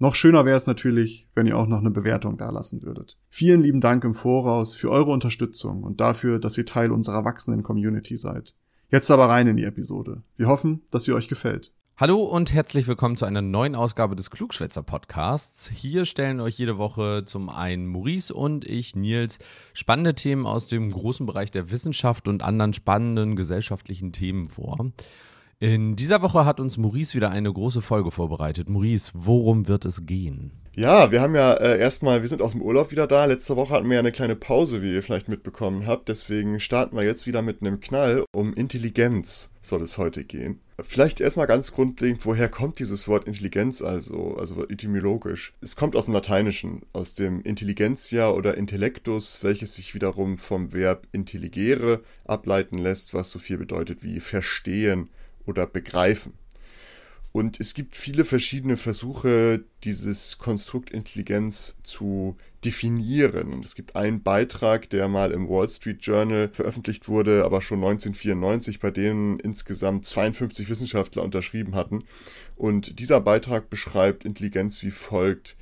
Noch schöner wäre es natürlich, wenn ihr auch noch eine Bewertung dalassen würdet. Vielen lieben Dank im Voraus für eure Unterstützung und dafür, dass ihr Teil unserer wachsenden Community seid. Jetzt aber rein in die Episode. Wir hoffen, dass sie euch gefällt. Hallo und herzlich willkommen zu einer neuen Ausgabe des Klugschwätzer Podcasts. Hier stellen euch jede Woche zum einen Maurice und ich, Nils, spannende Themen aus dem großen Bereich der Wissenschaft und anderen spannenden gesellschaftlichen Themen vor. In dieser Woche hat uns Maurice wieder eine große Folge vorbereitet. Maurice, worum wird es gehen? Ja, wir haben ja äh, erstmal, wir sind aus dem Urlaub wieder da. Letzte Woche hatten wir ja eine kleine Pause, wie ihr vielleicht mitbekommen habt. Deswegen starten wir jetzt wieder mit einem Knall. Um Intelligenz soll es heute gehen. Vielleicht erstmal ganz grundlegend, woher kommt dieses Wort Intelligenz also, also etymologisch? Es kommt aus dem Lateinischen, aus dem Intelligentia oder Intellectus, welches sich wiederum vom Verb intelligere ableiten lässt, was so viel bedeutet wie verstehen oder begreifen. Und es gibt viele verschiedene Versuche, dieses Konstrukt Intelligenz zu definieren. Und es gibt einen Beitrag, der mal im Wall Street Journal veröffentlicht wurde, aber schon 1994, bei dem insgesamt 52 Wissenschaftler unterschrieben hatten. Und dieser Beitrag beschreibt Intelligenz wie folgt.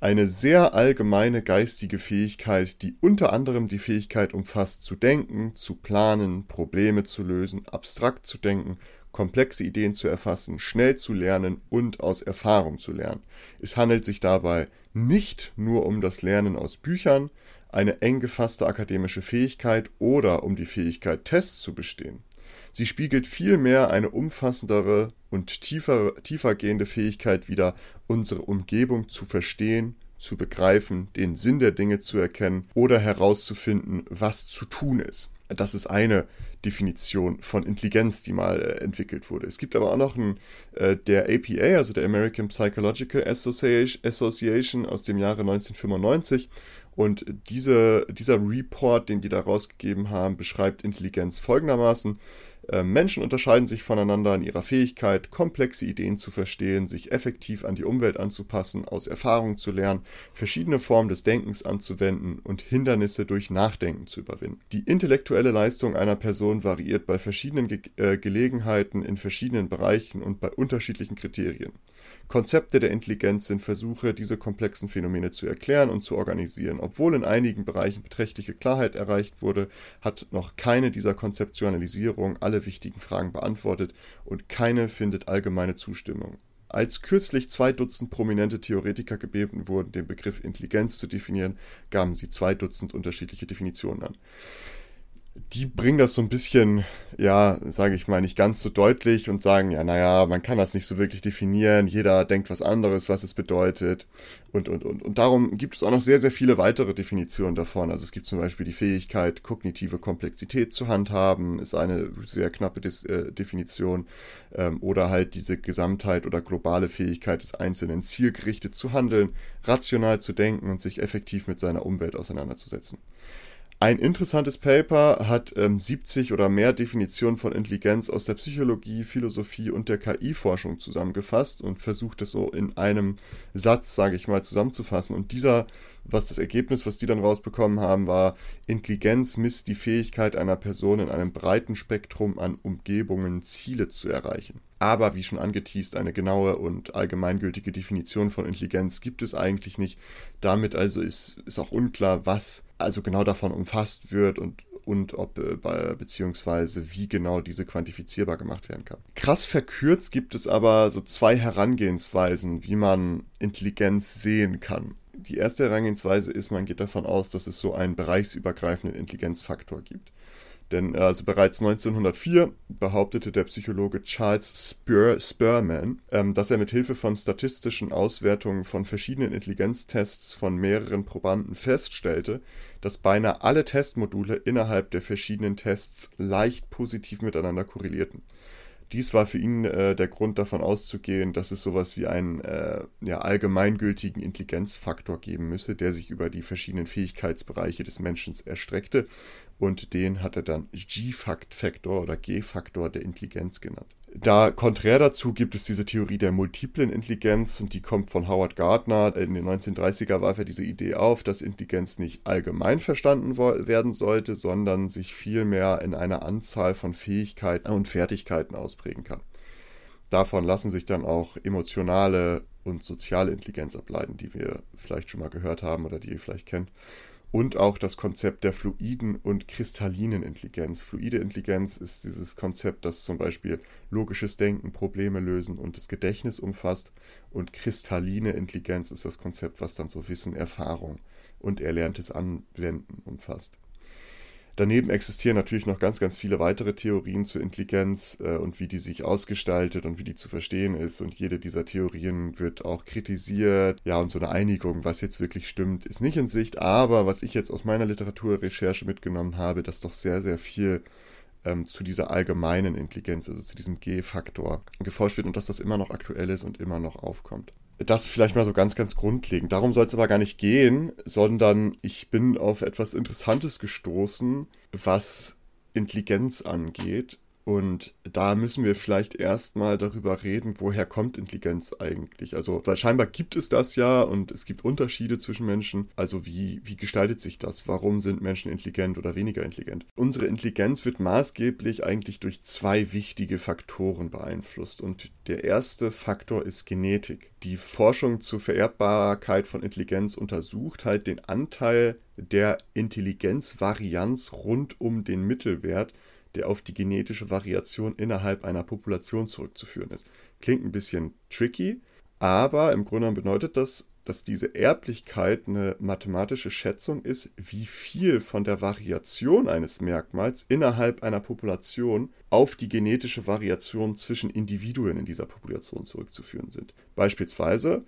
Eine sehr allgemeine geistige Fähigkeit, die unter anderem die Fähigkeit umfasst, zu denken, zu planen, Probleme zu lösen, abstrakt zu denken komplexe Ideen zu erfassen, schnell zu lernen und aus Erfahrung zu lernen. Es handelt sich dabei nicht nur um das Lernen aus Büchern, eine eng gefasste akademische Fähigkeit oder um die Fähigkeit, Tests zu bestehen. Sie spiegelt vielmehr eine umfassendere und tiefer, tiefergehende Fähigkeit wider, unsere Umgebung zu verstehen, zu begreifen, den Sinn der Dinge zu erkennen oder herauszufinden, was zu tun ist. Das ist eine Definition von Intelligenz, die mal äh, entwickelt wurde. Es gibt aber auch noch einen, äh, der APA, also der American Psychological Association aus dem Jahre 1995. Und diese, dieser Report, den die da rausgegeben haben, beschreibt Intelligenz folgendermaßen. Äh, Menschen unterscheiden sich voneinander in ihrer Fähigkeit, komplexe Ideen zu verstehen, sich effektiv an die Umwelt anzupassen, aus Erfahrung zu lernen, verschiedene Formen des Denkens anzuwenden und Hindernisse durch Nachdenken zu überwinden. Die intellektuelle Leistung einer Person variiert bei verschiedenen Ge äh, Gelegenheiten in verschiedenen Bereichen und bei unterschiedlichen Kriterien. Konzepte der Intelligenz sind Versuche, diese komplexen Phänomene zu erklären und zu organisieren. Obwohl in einigen Bereichen beträchtliche Klarheit erreicht wurde, hat noch keine dieser Konzeptualisierung alle wichtigen Fragen beantwortet und keine findet allgemeine Zustimmung. Als kürzlich zwei Dutzend prominente Theoretiker gebeten wurden, den Begriff Intelligenz zu definieren, gaben sie zwei Dutzend unterschiedliche Definitionen an die bringen das so ein bisschen, ja, sage ich mal, nicht ganz so deutlich und sagen, ja, naja, man kann das nicht so wirklich definieren, jeder denkt was anderes, was es bedeutet und, und, und. Und darum gibt es auch noch sehr, sehr viele weitere Definitionen davon. Also es gibt zum Beispiel die Fähigkeit, kognitive Komplexität zu handhaben, ist eine sehr knappe Dis äh, Definition, ähm, oder halt diese Gesamtheit oder globale Fähigkeit des Einzelnen, zielgerichtet zu handeln, rational zu denken und sich effektiv mit seiner Umwelt auseinanderzusetzen. Ein interessantes Paper hat ähm, 70 oder mehr Definitionen von Intelligenz aus der Psychologie, Philosophie und der KI-Forschung zusammengefasst und versucht es so in einem Satz, sage ich mal, zusammenzufassen. Und dieser, was das Ergebnis, was die dann rausbekommen haben, war, Intelligenz misst die Fähigkeit einer Person in einem breiten Spektrum an Umgebungen Ziele zu erreichen. Aber wie schon angeteased, eine genaue und allgemeingültige Definition von Intelligenz gibt es eigentlich nicht. Damit also ist, ist auch unklar, was also genau davon umfasst wird und, und ob äh, beziehungsweise wie genau diese quantifizierbar gemacht werden kann. Krass verkürzt gibt es aber so zwei Herangehensweisen, wie man Intelligenz sehen kann. Die erste Herangehensweise ist, man geht davon aus, dass es so einen bereichsübergreifenden Intelligenzfaktor gibt. Denn äh, also bereits 1904 behauptete der Psychologe Charles Spur, Spurman, ähm, dass er mit Hilfe von statistischen Auswertungen von verschiedenen Intelligenztests von mehreren Probanden feststellte, dass beinahe alle Testmodule innerhalb der verschiedenen Tests leicht positiv miteinander korrelierten. Dies war für ihn äh, der Grund davon auszugehen, dass es sowas wie einen äh, ja, allgemeingültigen Intelligenzfaktor geben müsse, der sich über die verschiedenen Fähigkeitsbereiche des Menschen erstreckte. Und den hat er dann G-Faktor oder G-Faktor der Intelligenz genannt. Da konträr dazu gibt es diese Theorie der multiplen Intelligenz und die kommt von Howard Gardner. In den 1930er warf er diese Idee auf, dass Intelligenz nicht allgemein verstanden werden sollte, sondern sich vielmehr in einer Anzahl von Fähigkeiten und Fertigkeiten ausprägen kann. Davon lassen sich dann auch emotionale und soziale Intelligenz ableiten, die wir vielleicht schon mal gehört haben oder die ihr vielleicht kennt und auch das Konzept der fluiden und kristallinen Intelligenz. Fluide Intelligenz ist dieses Konzept, das zum Beispiel logisches Denken, Probleme lösen und das Gedächtnis umfasst. Und kristalline Intelligenz ist das Konzept, was dann so Wissen, Erfahrung und erlerntes Anwenden umfasst. Daneben existieren natürlich noch ganz, ganz viele weitere Theorien zur Intelligenz äh, und wie die sich ausgestaltet und wie die zu verstehen ist. Und jede dieser Theorien wird auch kritisiert. Ja, und so eine Einigung, was jetzt wirklich stimmt, ist nicht in Sicht. Aber was ich jetzt aus meiner Literaturrecherche mitgenommen habe, dass doch sehr, sehr viel ähm, zu dieser allgemeinen Intelligenz, also zu diesem G-Faktor, geforscht wird und dass das immer noch aktuell ist und immer noch aufkommt. Das vielleicht mal so ganz, ganz grundlegend. Darum soll es aber gar nicht gehen, sondern ich bin auf etwas Interessantes gestoßen, was Intelligenz angeht und da müssen wir vielleicht erstmal darüber reden, woher kommt Intelligenz eigentlich? Also, weil scheinbar gibt es das ja und es gibt Unterschiede zwischen Menschen. Also, wie, wie gestaltet sich das? Warum sind Menschen intelligent oder weniger intelligent? Unsere Intelligenz wird maßgeblich eigentlich durch zwei wichtige Faktoren beeinflusst. Und der erste Faktor ist Genetik. Die Forschung zur Vererbbarkeit von Intelligenz untersucht halt den Anteil der Intelligenzvarianz rund um den Mittelwert der auf die genetische Variation innerhalb einer Population zurückzuführen ist. Klingt ein bisschen tricky, aber im Grunde bedeutet das, dass diese Erblichkeit eine mathematische Schätzung ist, wie viel von der Variation eines Merkmals innerhalb einer Population auf die genetische Variation zwischen Individuen in dieser Population zurückzuführen sind. Beispielsweise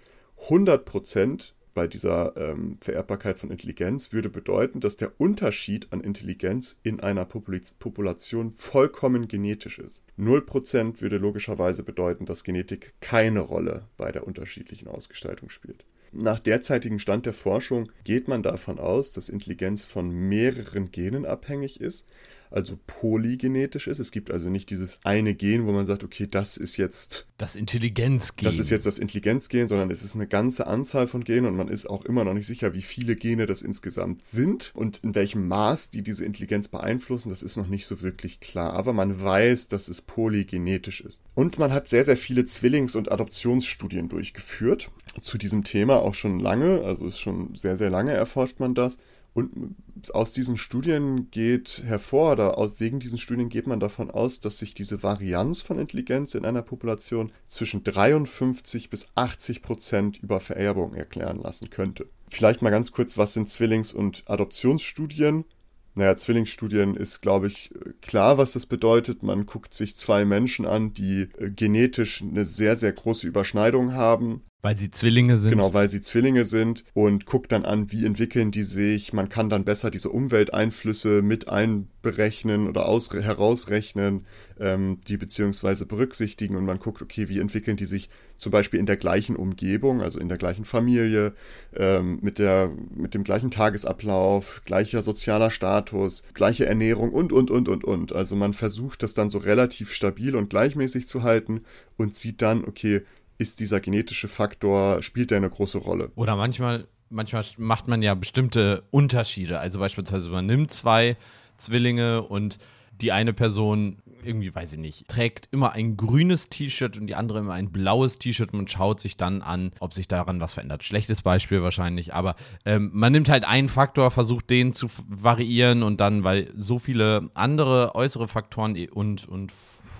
100% bei dieser ähm, Vererbbarkeit von Intelligenz würde bedeuten, dass der Unterschied an Intelligenz in einer Popul Population vollkommen genetisch ist. 0% würde logischerweise bedeuten, dass Genetik keine Rolle bei der unterschiedlichen Ausgestaltung spielt. Nach derzeitigem Stand der Forschung geht man davon aus, dass Intelligenz von mehreren Genen abhängig ist, also polygenetisch ist. Es gibt also nicht dieses eine Gen, wo man sagt, okay, das ist jetzt das Intelligenzgen. Das ist jetzt das Intelligenzgen, sondern es ist eine ganze Anzahl von Genen und man ist auch immer noch nicht sicher, wie viele Gene das insgesamt sind und in welchem Maß die diese Intelligenz beeinflussen. Das ist noch nicht so wirklich klar, aber man weiß, dass es polygenetisch ist. Und man hat sehr, sehr viele Zwillings- und Adoptionsstudien durchgeführt zu diesem Thema, auch schon lange, also ist schon sehr, sehr lange erforscht man das. Und aus diesen Studien geht hervor, oder wegen diesen Studien geht man davon aus, dass sich diese Varianz von Intelligenz in einer Population zwischen 53 bis 80 Prozent über Vererbung erklären lassen könnte. Vielleicht mal ganz kurz, was sind Zwillings- und Adoptionsstudien? Naja, Zwillingsstudien ist, glaube ich, klar, was das bedeutet. Man guckt sich zwei Menschen an, die äh, genetisch eine sehr, sehr große Überschneidung haben. Weil sie Zwillinge sind. Genau, weil sie Zwillinge sind und guckt dann an, wie entwickeln die sich. Man kann dann besser diese Umwelteinflüsse mit einberechnen oder aus, herausrechnen, ähm, die beziehungsweise berücksichtigen und man guckt, okay, wie entwickeln die sich zum Beispiel in der gleichen Umgebung, also in der gleichen Familie, ähm, mit, der, mit dem gleichen Tagesablauf, gleicher sozialer Status, gleiche Ernährung und, und, und, und, und. Also man versucht das dann so relativ stabil und gleichmäßig zu halten und sieht dann, okay, ist dieser genetische Faktor, spielt der eine große Rolle. Oder manchmal, manchmal macht man ja bestimmte Unterschiede. Also beispielsweise man nimmt zwei Zwillinge und die eine Person irgendwie, weiß ich nicht, trägt immer ein grünes T-Shirt und die andere immer ein blaues T-Shirt. Man schaut sich dann an, ob sich daran was verändert. Schlechtes Beispiel wahrscheinlich, aber ähm, man nimmt halt einen Faktor, versucht den zu variieren und dann, weil so viele andere äußere Faktoren und, und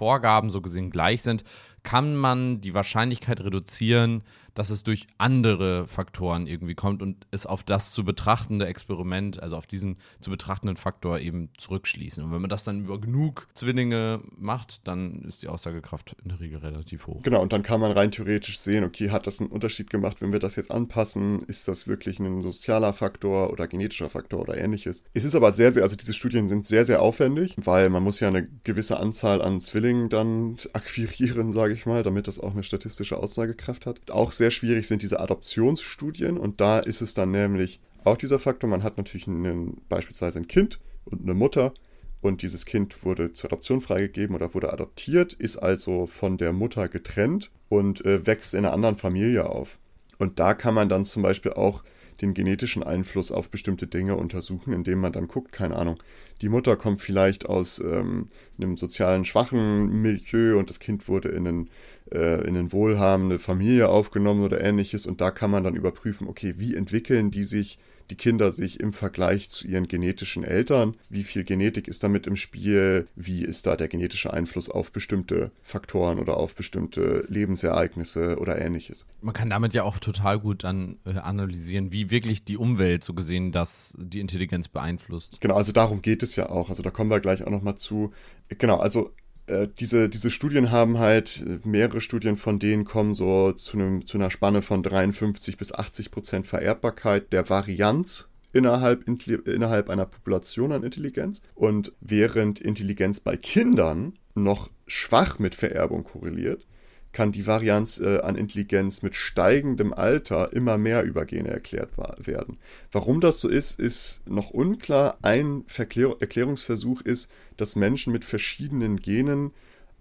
Vorgaben so gesehen gleich sind, kann man die Wahrscheinlichkeit reduzieren, dass es durch andere Faktoren irgendwie kommt und es auf das zu betrachtende Experiment, also auf diesen zu betrachtenden Faktor eben zurückschließen. Und wenn man das dann über genug Zwillinge macht, dann ist die Aussagekraft in der Regel relativ hoch. Genau, und dann kann man rein theoretisch sehen, okay, hat das einen Unterschied gemacht, wenn wir das jetzt anpassen? Ist das wirklich ein sozialer Faktor oder genetischer Faktor oder ähnliches? Es ist aber sehr, sehr, also diese Studien sind sehr, sehr aufwendig, weil man muss ja eine gewisse Anzahl an Zwillingen dann akquirieren, sage ich mal, damit das auch eine statistische Aussagekraft hat. Auch sehr schwierig sind diese Adoptionsstudien und da ist es dann nämlich auch dieser Faktor, man hat natürlich einen, beispielsweise ein Kind und eine Mutter und dieses Kind wurde zur Adoption freigegeben oder wurde adoptiert, ist also von der Mutter getrennt und äh, wächst in einer anderen Familie auf. Und da kann man dann zum Beispiel auch den genetischen Einfluss auf bestimmte Dinge untersuchen, indem man dann guckt, keine Ahnung, die Mutter kommt vielleicht aus ähm, einem sozialen schwachen Milieu und das Kind wurde in, einen, äh, in eine wohlhabende Familie aufgenommen oder ähnliches und da kann man dann überprüfen, okay, wie entwickeln die sich die Kinder sich im Vergleich zu ihren genetischen Eltern? Wie viel Genetik ist damit im Spiel? Wie ist da der genetische Einfluss auf bestimmte Faktoren oder auf bestimmte Lebensereignisse oder ähnliches? Man kann damit ja auch total gut dann äh, analysieren, wie wirklich die Umwelt so gesehen das die Intelligenz beeinflusst. Genau, also darum geht es ja auch. Also da kommen wir gleich auch nochmal zu. Genau, also äh, diese, diese Studien haben halt, äh, mehrere Studien von denen kommen so zu, einem, zu einer Spanne von 53 bis 80 Prozent Vererbbarkeit der Varianz innerhalb, innerhalb einer Population an Intelligenz. Und während Intelligenz bei Kindern noch schwach mit Vererbung korreliert, kann die Varianz äh, an Intelligenz mit steigendem Alter immer mehr über Gene erklärt werden. Warum das so ist, ist noch unklar. Ein Verklär Erklärungsversuch ist, dass Menschen mit verschiedenen Genen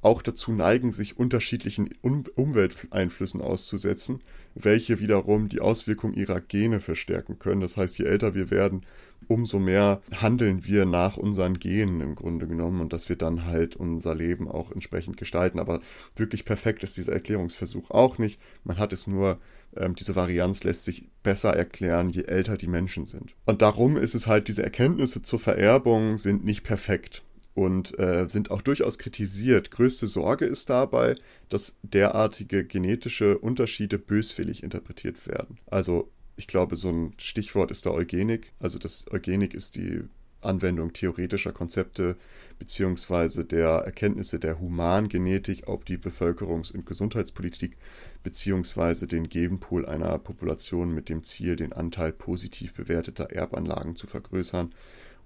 auch dazu neigen, sich unterschiedlichen um Umwelteinflüssen auszusetzen, welche wiederum die Auswirkung ihrer Gene verstärken können. Das heißt, je älter wir werden, umso mehr handeln wir nach unseren Genen im Grunde genommen und dass wir dann halt unser Leben auch entsprechend gestalten. Aber wirklich perfekt ist dieser Erklärungsversuch auch nicht. Man hat es nur, ähm, diese Varianz lässt sich besser erklären, je älter die Menschen sind. Und darum ist es halt, diese Erkenntnisse zur Vererbung sind nicht perfekt und äh, sind auch durchaus kritisiert. Größte Sorge ist dabei, dass derartige genetische Unterschiede böswillig interpretiert werden. Also ich glaube, so ein Stichwort ist da Eugenik. Also das Eugenik ist die Anwendung theoretischer Konzepte beziehungsweise der Erkenntnisse der Humangenetik auf die Bevölkerungs- und Gesundheitspolitik beziehungsweise den Genpool einer Population mit dem Ziel, den Anteil positiv bewerteter Erbanlagen zu vergrößern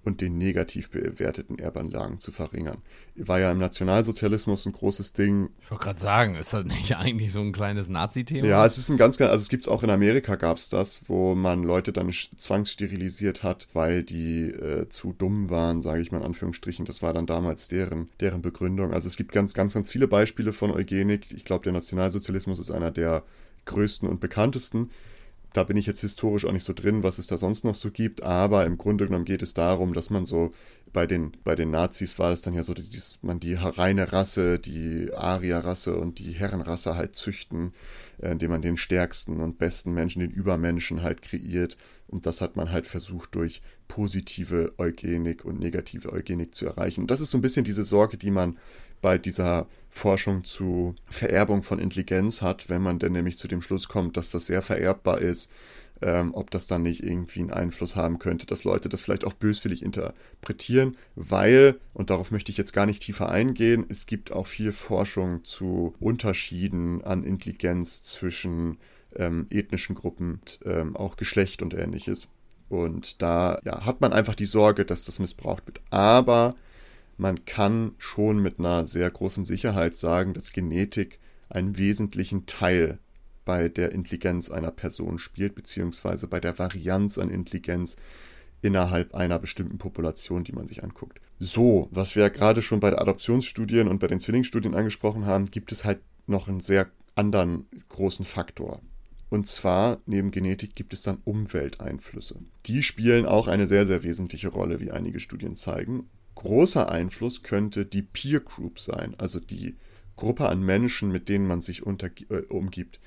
und den negativ bewerteten Erbanlagen zu verringern. War ja im Nationalsozialismus ein großes Ding. Ich wollte gerade sagen, ist das nicht eigentlich so ein kleines Nazi-Thema? Ja, es ist ein ganz, also es gibt es auch in Amerika gab es das, wo man Leute dann zwangssterilisiert hat, weil die äh, zu dumm waren, sage ich mal in Anführungsstrichen. Das war dann damals deren, deren Begründung. Also es gibt ganz, ganz, ganz viele Beispiele von Eugenik. Ich glaube, der Nationalsozialismus ist einer der größten und bekanntesten. Da bin ich jetzt historisch auch nicht so drin, was es da sonst noch so gibt, aber im Grunde genommen geht es darum, dass man so bei den, bei den Nazis war es dann ja so, dass man die reine Rasse, die Arierrasse und die Herrenrasse halt züchten, äh, indem man den stärksten und besten Menschen, den Übermenschen halt kreiert. Und das hat man halt versucht durch positive Eugenik und negative Eugenik zu erreichen. Und das ist so ein bisschen diese Sorge, die man bei dieser Forschung zu Vererbung von Intelligenz hat, wenn man denn nämlich zu dem Schluss kommt, dass das sehr vererbbar ist, ähm, ob das dann nicht irgendwie einen Einfluss haben könnte, dass Leute das vielleicht auch böswillig interpretieren, weil, und darauf möchte ich jetzt gar nicht tiefer eingehen, es gibt auch viel Forschung zu Unterschieden an Intelligenz zwischen ähm, ethnischen Gruppen, ähm, auch Geschlecht und ähnliches. Und da ja, hat man einfach die Sorge, dass das missbraucht wird. Aber man kann schon mit einer sehr großen Sicherheit sagen, dass Genetik einen wesentlichen Teil bei der Intelligenz einer Person spielt, beziehungsweise bei der Varianz an Intelligenz innerhalb einer bestimmten Population, die man sich anguckt. So, was wir ja gerade schon bei den Adoptionsstudien und bei den Zwillingsstudien angesprochen haben, gibt es halt noch einen sehr anderen großen Faktor. Und zwar, neben Genetik gibt es dann Umwelteinflüsse. Die spielen auch eine sehr, sehr wesentliche Rolle, wie einige Studien zeigen großer Einfluss könnte die Peer Group sein, also die Gruppe an Menschen, mit denen man sich unter, äh, umgibt.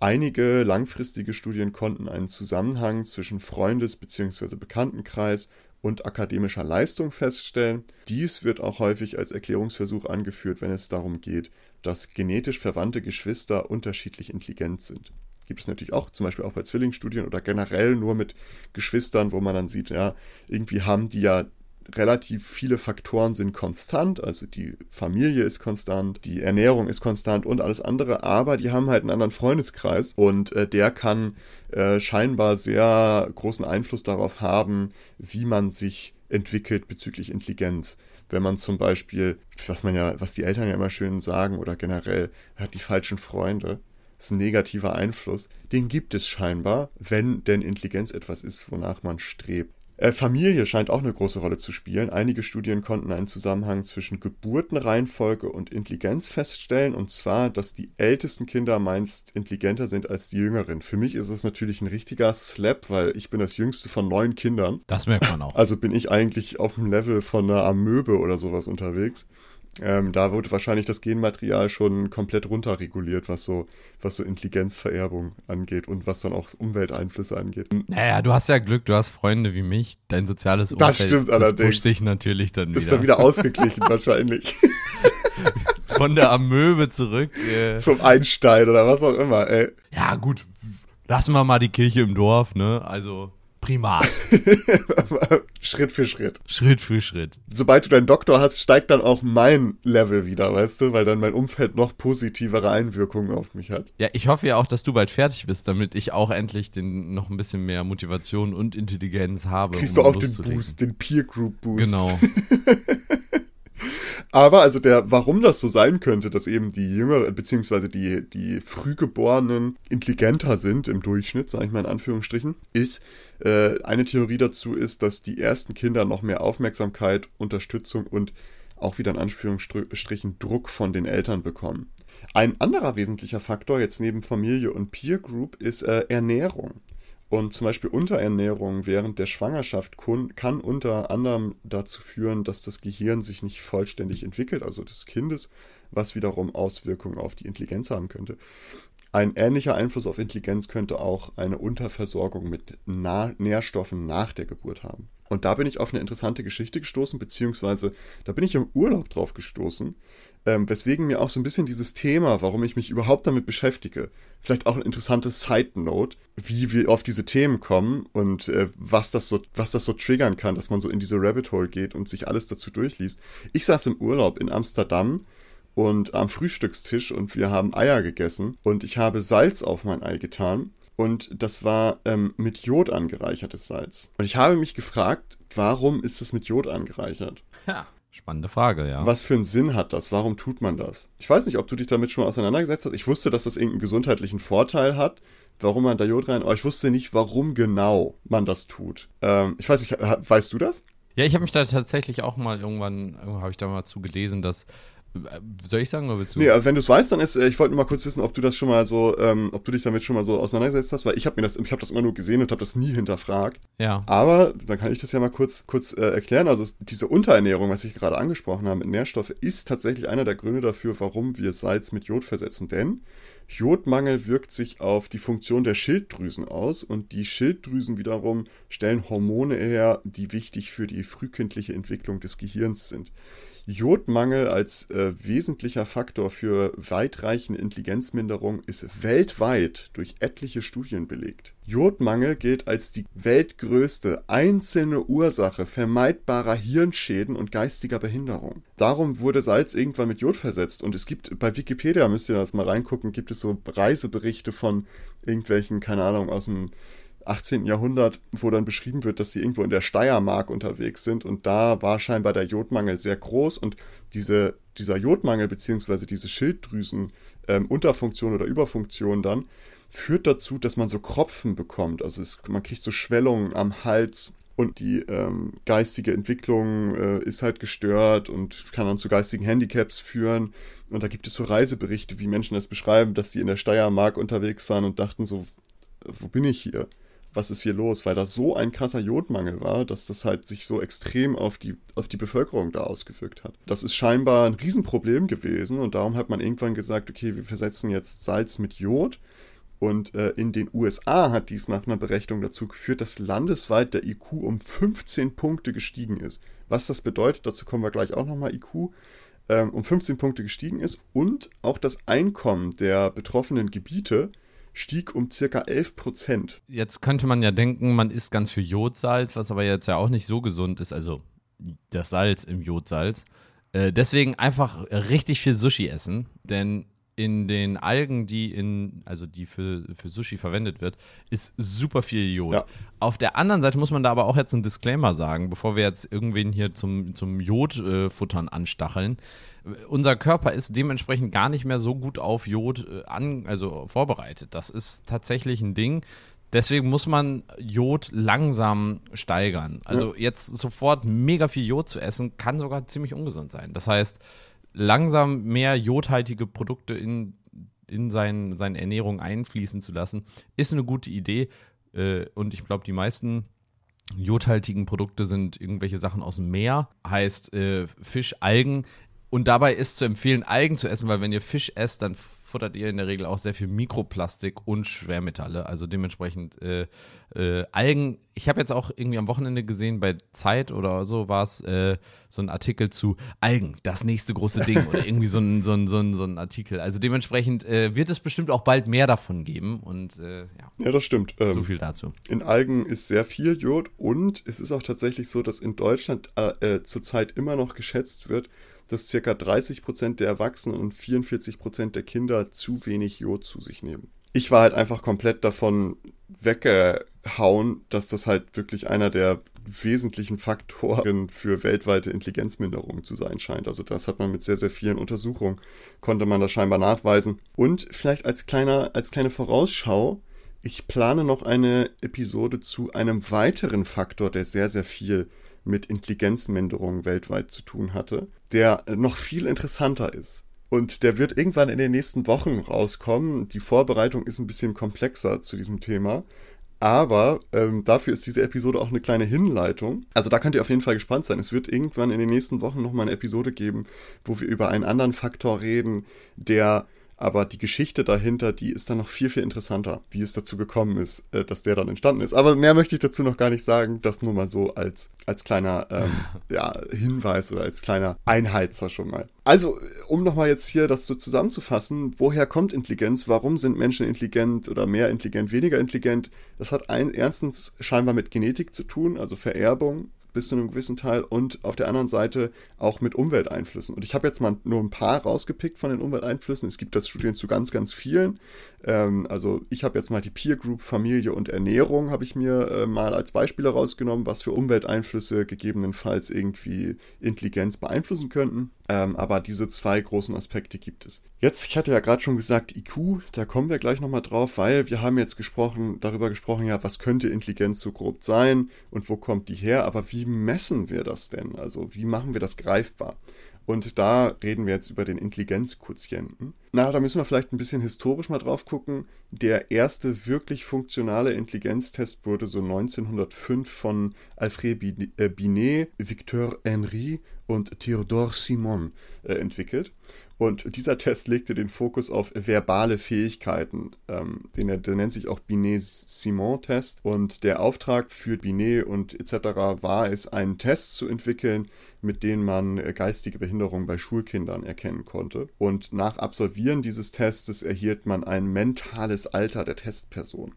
Einige langfristige Studien konnten einen Zusammenhang zwischen Freundes- bzw. Bekanntenkreis und akademischer Leistung feststellen. Dies wird auch häufig als Erklärungsversuch angeführt, wenn es darum geht, dass genetisch verwandte Geschwister unterschiedlich intelligent sind. Gibt es natürlich auch, zum Beispiel auch bei Zwillingsstudien oder generell nur mit Geschwistern, wo man dann sieht, ja, irgendwie haben die ja relativ viele Faktoren sind konstant, also die Familie ist konstant, die Ernährung ist konstant und alles andere, aber die haben halt einen anderen Freundeskreis und äh, der kann äh, scheinbar sehr großen Einfluss darauf haben, wie man sich entwickelt bezüglich Intelligenz. Wenn man zum Beispiel, was man ja, was die Eltern ja immer schön sagen oder generell, hat die falschen Freunde, ist ein negativer Einfluss, den gibt es scheinbar, wenn denn Intelligenz etwas ist, wonach man strebt. Äh, Familie scheint auch eine große Rolle zu spielen. Einige Studien konnten einen Zusammenhang zwischen Geburtenreihenfolge und Intelligenz feststellen, und zwar, dass die ältesten Kinder meist intelligenter sind als die jüngeren. Für mich ist es natürlich ein richtiger Slap, weil ich bin das jüngste von neun Kindern. Das merkt man auch. Also bin ich eigentlich auf dem Level von einer Amöbe oder sowas unterwegs. Ähm, da wurde wahrscheinlich das Genmaterial schon komplett runterreguliert, was so, was so Intelligenzvererbung angeht und was dann auch Umwelteinflüsse angeht. Naja, du hast ja Glück, du hast Freunde wie mich. Dein soziales Umfeld, das stimmt das allerdings. pusht dich natürlich dann wieder. Ist dann wieder ausgeglichen wahrscheinlich. Von der Amöbe zurück. Äh. Zum Einstein oder was auch immer, ey. Ja, gut. Lassen wir mal die Kirche im Dorf, ne? Also Primat. Schritt für Schritt. Schritt für Schritt. Sobald du deinen Doktor hast, steigt dann auch mein Level wieder, weißt du, weil dann mein Umfeld noch positivere Einwirkungen auf mich hat. Ja, ich hoffe ja auch, dass du bald fertig bist, damit ich auch endlich den, noch ein bisschen mehr Motivation und Intelligenz habe. Kriegst um du auch den Boost, den Peer Group Boost. Genau. Aber also der, warum das so sein könnte, dass eben die Jüngeren, beziehungsweise die, die Frühgeborenen intelligenter sind im Durchschnitt, sage ich mal in Anführungsstrichen, ist, äh, eine Theorie dazu ist, dass die ersten Kinder noch mehr Aufmerksamkeit, Unterstützung und auch wieder in Anführungsstrichen Druck von den Eltern bekommen. Ein anderer wesentlicher Faktor jetzt neben Familie und Peer Group ist äh, Ernährung. Und zum Beispiel Unterernährung während der Schwangerschaft kann unter anderem dazu führen, dass das Gehirn sich nicht vollständig entwickelt, also des Kindes, was wiederum Auswirkungen auf die Intelligenz haben könnte. Ein ähnlicher Einfluss auf Intelligenz könnte auch eine Unterversorgung mit Nährstoffen nach der Geburt haben. Und da bin ich auf eine interessante Geschichte gestoßen, beziehungsweise da bin ich im Urlaub drauf gestoßen, ähm, weswegen mir auch so ein bisschen dieses Thema, warum ich mich überhaupt damit beschäftige, vielleicht auch ein interessantes Side Note, wie wir auf diese Themen kommen und äh, was das so, was das so triggern kann, dass man so in diese Rabbit Hole geht und sich alles dazu durchliest. Ich saß im Urlaub in Amsterdam und am Frühstückstisch und wir haben Eier gegessen und ich habe Salz auf mein Ei getan und das war ähm, mit Jod angereichertes Salz. Und ich habe mich gefragt, warum ist es mit Jod angereichert? Ja. Spannende Frage, ja. Was für einen Sinn hat das? Warum tut man das? Ich weiß nicht, ob du dich damit schon mal auseinandergesetzt hast. Ich wusste, dass das irgendeinen gesundheitlichen Vorteil hat, warum man da Jod rein, aber ich wusste nicht, warum genau man das tut. Ähm, ich weiß nicht, weißt du das? Ja, ich habe mich da tatsächlich auch mal irgendwann, habe ich da mal zu gelesen, dass soll ich sagen oder willst du? Nee, also wenn du es weißt, dann ist, äh, ich wollte nur mal kurz wissen, ob du das schon mal so, ähm, ob du dich damit schon mal so auseinandergesetzt hast, weil ich habe mir das, ich habe das immer nur gesehen und habe das nie hinterfragt. Ja. Aber dann kann ich das ja mal kurz, kurz äh, erklären. Also diese Unterernährung, was ich gerade angesprochen habe mit Nährstoffe, ist tatsächlich einer der Gründe dafür, warum wir Salz mit Jod versetzen. Denn Jodmangel wirkt sich auf die Funktion der Schilddrüsen aus und die Schilddrüsen wiederum stellen Hormone her, die wichtig für die frühkindliche Entwicklung des Gehirns sind. Jodmangel als äh, wesentlicher Faktor für weitreichende Intelligenzminderung ist weltweit durch etliche Studien belegt. Jodmangel gilt als die weltgrößte einzelne Ursache vermeidbarer Hirnschäden und geistiger Behinderung. Darum wurde Salz irgendwann mit Jod versetzt und es gibt bei Wikipedia, müsst ihr das mal reingucken, gibt es so Reiseberichte von irgendwelchen, keine Ahnung, aus dem 18. Jahrhundert, wo dann beschrieben wird, dass sie irgendwo in der Steiermark unterwegs sind und da war scheinbar der Jodmangel sehr groß und diese, dieser Jodmangel beziehungsweise diese Schilddrüsen ähm, Unterfunktion oder Überfunktion dann führt dazu, dass man so Kropfen bekommt. Also es, man kriegt so Schwellungen am Hals und die ähm, geistige Entwicklung äh, ist halt gestört und kann dann zu geistigen Handicaps führen. Und da gibt es so Reiseberichte, wie Menschen das beschreiben, dass sie in der Steiermark unterwegs waren und dachten so, wo bin ich hier? Was ist hier los? Weil da so ein krasser Jodmangel war, dass das halt sich so extrem auf die, auf die Bevölkerung da ausgewirkt hat. Das ist scheinbar ein Riesenproblem gewesen und darum hat man irgendwann gesagt, okay, wir versetzen jetzt Salz mit Jod. Und äh, in den USA hat dies nach einer Berechnung dazu geführt, dass landesweit der IQ um 15 Punkte gestiegen ist. Was das bedeutet, dazu kommen wir gleich auch nochmal IQ, ähm, um 15 Punkte gestiegen ist und auch das Einkommen der betroffenen Gebiete stieg um circa 11 Prozent. Jetzt könnte man ja denken, man isst ganz viel Jodsalz, was aber jetzt ja auch nicht so gesund ist, also das Salz im Jodsalz. Äh, deswegen einfach richtig viel Sushi essen, denn in den Algen, die in, also die für, für Sushi verwendet wird, ist super viel Jod. Ja. Auf der anderen Seite muss man da aber auch jetzt einen Disclaimer sagen, bevor wir jetzt irgendwen hier zum, zum Jodfuttern äh, anstacheln. Unser Körper ist dementsprechend gar nicht mehr so gut auf Jod äh, an, also vorbereitet. Das ist tatsächlich ein Ding. Deswegen muss man Jod langsam steigern. Also ja. jetzt sofort mega viel Jod zu essen, kann sogar ziemlich ungesund sein. Das heißt, langsam mehr jodhaltige Produkte in, in sein, seine Ernährung einfließen zu lassen, ist eine gute Idee. Äh, und ich glaube, die meisten jodhaltigen Produkte sind irgendwelche Sachen aus dem Meer, heißt äh, Fisch, Algen. Und dabei ist zu empfehlen, Algen zu essen, weil wenn ihr Fisch esst, dann futtert ihr in der Regel auch sehr viel Mikroplastik und Schwermetalle. Also dementsprechend äh, äh, Algen. Ich habe jetzt auch irgendwie am Wochenende gesehen, bei Zeit oder so war es äh, so ein Artikel zu Algen, das nächste große Ding oder irgendwie so ein, so ein, so ein, so ein Artikel. Also dementsprechend äh, wird es bestimmt auch bald mehr davon geben. Und äh, ja. Ja, das stimmt. Ähm, so viel dazu. In Algen ist sehr viel Jod und es ist auch tatsächlich so, dass in Deutschland äh, zurzeit immer noch geschätzt wird, dass ca. 30% der Erwachsenen und 44% der Kinder zu wenig Jod zu sich nehmen. Ich war halt einfach komplett davon weggehauen, dass das halt wirklich einer der wesentlichen Faktoren für weltweite Intelligenzminderung zu sein scheint. Also das hat man mit sehr, sehr vielen Untersuchungen, konnte man das scheinbar nachweisen. Und vielleicht als kleiner, als kleine Vorausschau, ich plane noch eine Episode zu einem weiteren Faktor, der sehr, sehr viel mit Intelligenzminderung weltweit zu tun hatte, der noch viel interessanter ist. Und der wird irgendwann in den nächsten Wochen rauskommen. Die Vorbereitung ist ein bisschen komplexer zu diesem Thema. Aber ähm, dafür ist diese Episode auch eine kleine Hinleitung. Also da könnt ihr auf jeden Fall gespannt sein. Es wird irgendwann in den nächsten Wochen nochmal eine Episode geben, wo wir über einen anderen Faktor reden, der aber die Geschichte dahinter, die ist dann noch viel, viel interessanter, wie es dazu gekommen ist, äh, dass der dann entstanden ist. Aber mehr möchte ich dazu noch gar nicht sagen. Das nur mal so als, als kleiner ähm, ja, Hinweis oder als kleiner Einheizer schon mal. Also, um nochmal jetzt hier das so zusammenzufassen, woher kommt Intelligenz? Warum sind Menschen intelligent oder mehr intelligent, weniger intelligent? Das hat ein, erstens scheinbar mit Genetik zu tun, also Vererbung bis zu einem gewissen Teil und auf der anderen Seite auch mit Umwelteinflüssen. Und ich habe jetzt mal nur ein paar rausgepickt von den Umwelteinflüssen. Es gibt das Studien zu ganz, ganz vielen. Ähm, also ich habe jetzt mal die Peer Group Familie und Ernährung habe ich mir äh, mal als Beispiele rausgenommen, was für Umwelteinflüsse gegebenenfalls irgendwie Intelligenz beeinflussen könnten. Ähm, aber diese zwei großen Aspekte gibt es. Jetzt, ich hatte ja gerade schon gesagt, IQ, da kommen wir gleich nochmal drauf, weil wir haben jetzt gesprochen, darüber gesprochen, ja, was könnte Intelligenz so grob sein und wo kommt die her, aber wie messen wir das denn? Also wie machen wir das greifbar? Und da reden wir jetzt über den Intelligenzquotienten. Na, da müssen wir vielleicht ein bisschen historisch mal drauf gucken. Der erste wirklich funktionale Intelligenztest wurde so 1905 von Alfred äh, Binet, Victor Henry und Theodore Simon äh, entwickelt. Und dieser Test legte den Fokus auf verbale Fähigkeiten. Ähm, den, der nennt sich auch Binet-Simon-Test. Und der Auftrag für Binet und etc. war es, einen Test zu entwickeln, mit denen man äh, geistige Behinderung bei Schulkindern erkennen konnte. Und nach Absolvieren dieses Testes erhielt man ein mentales Alter der Testperson.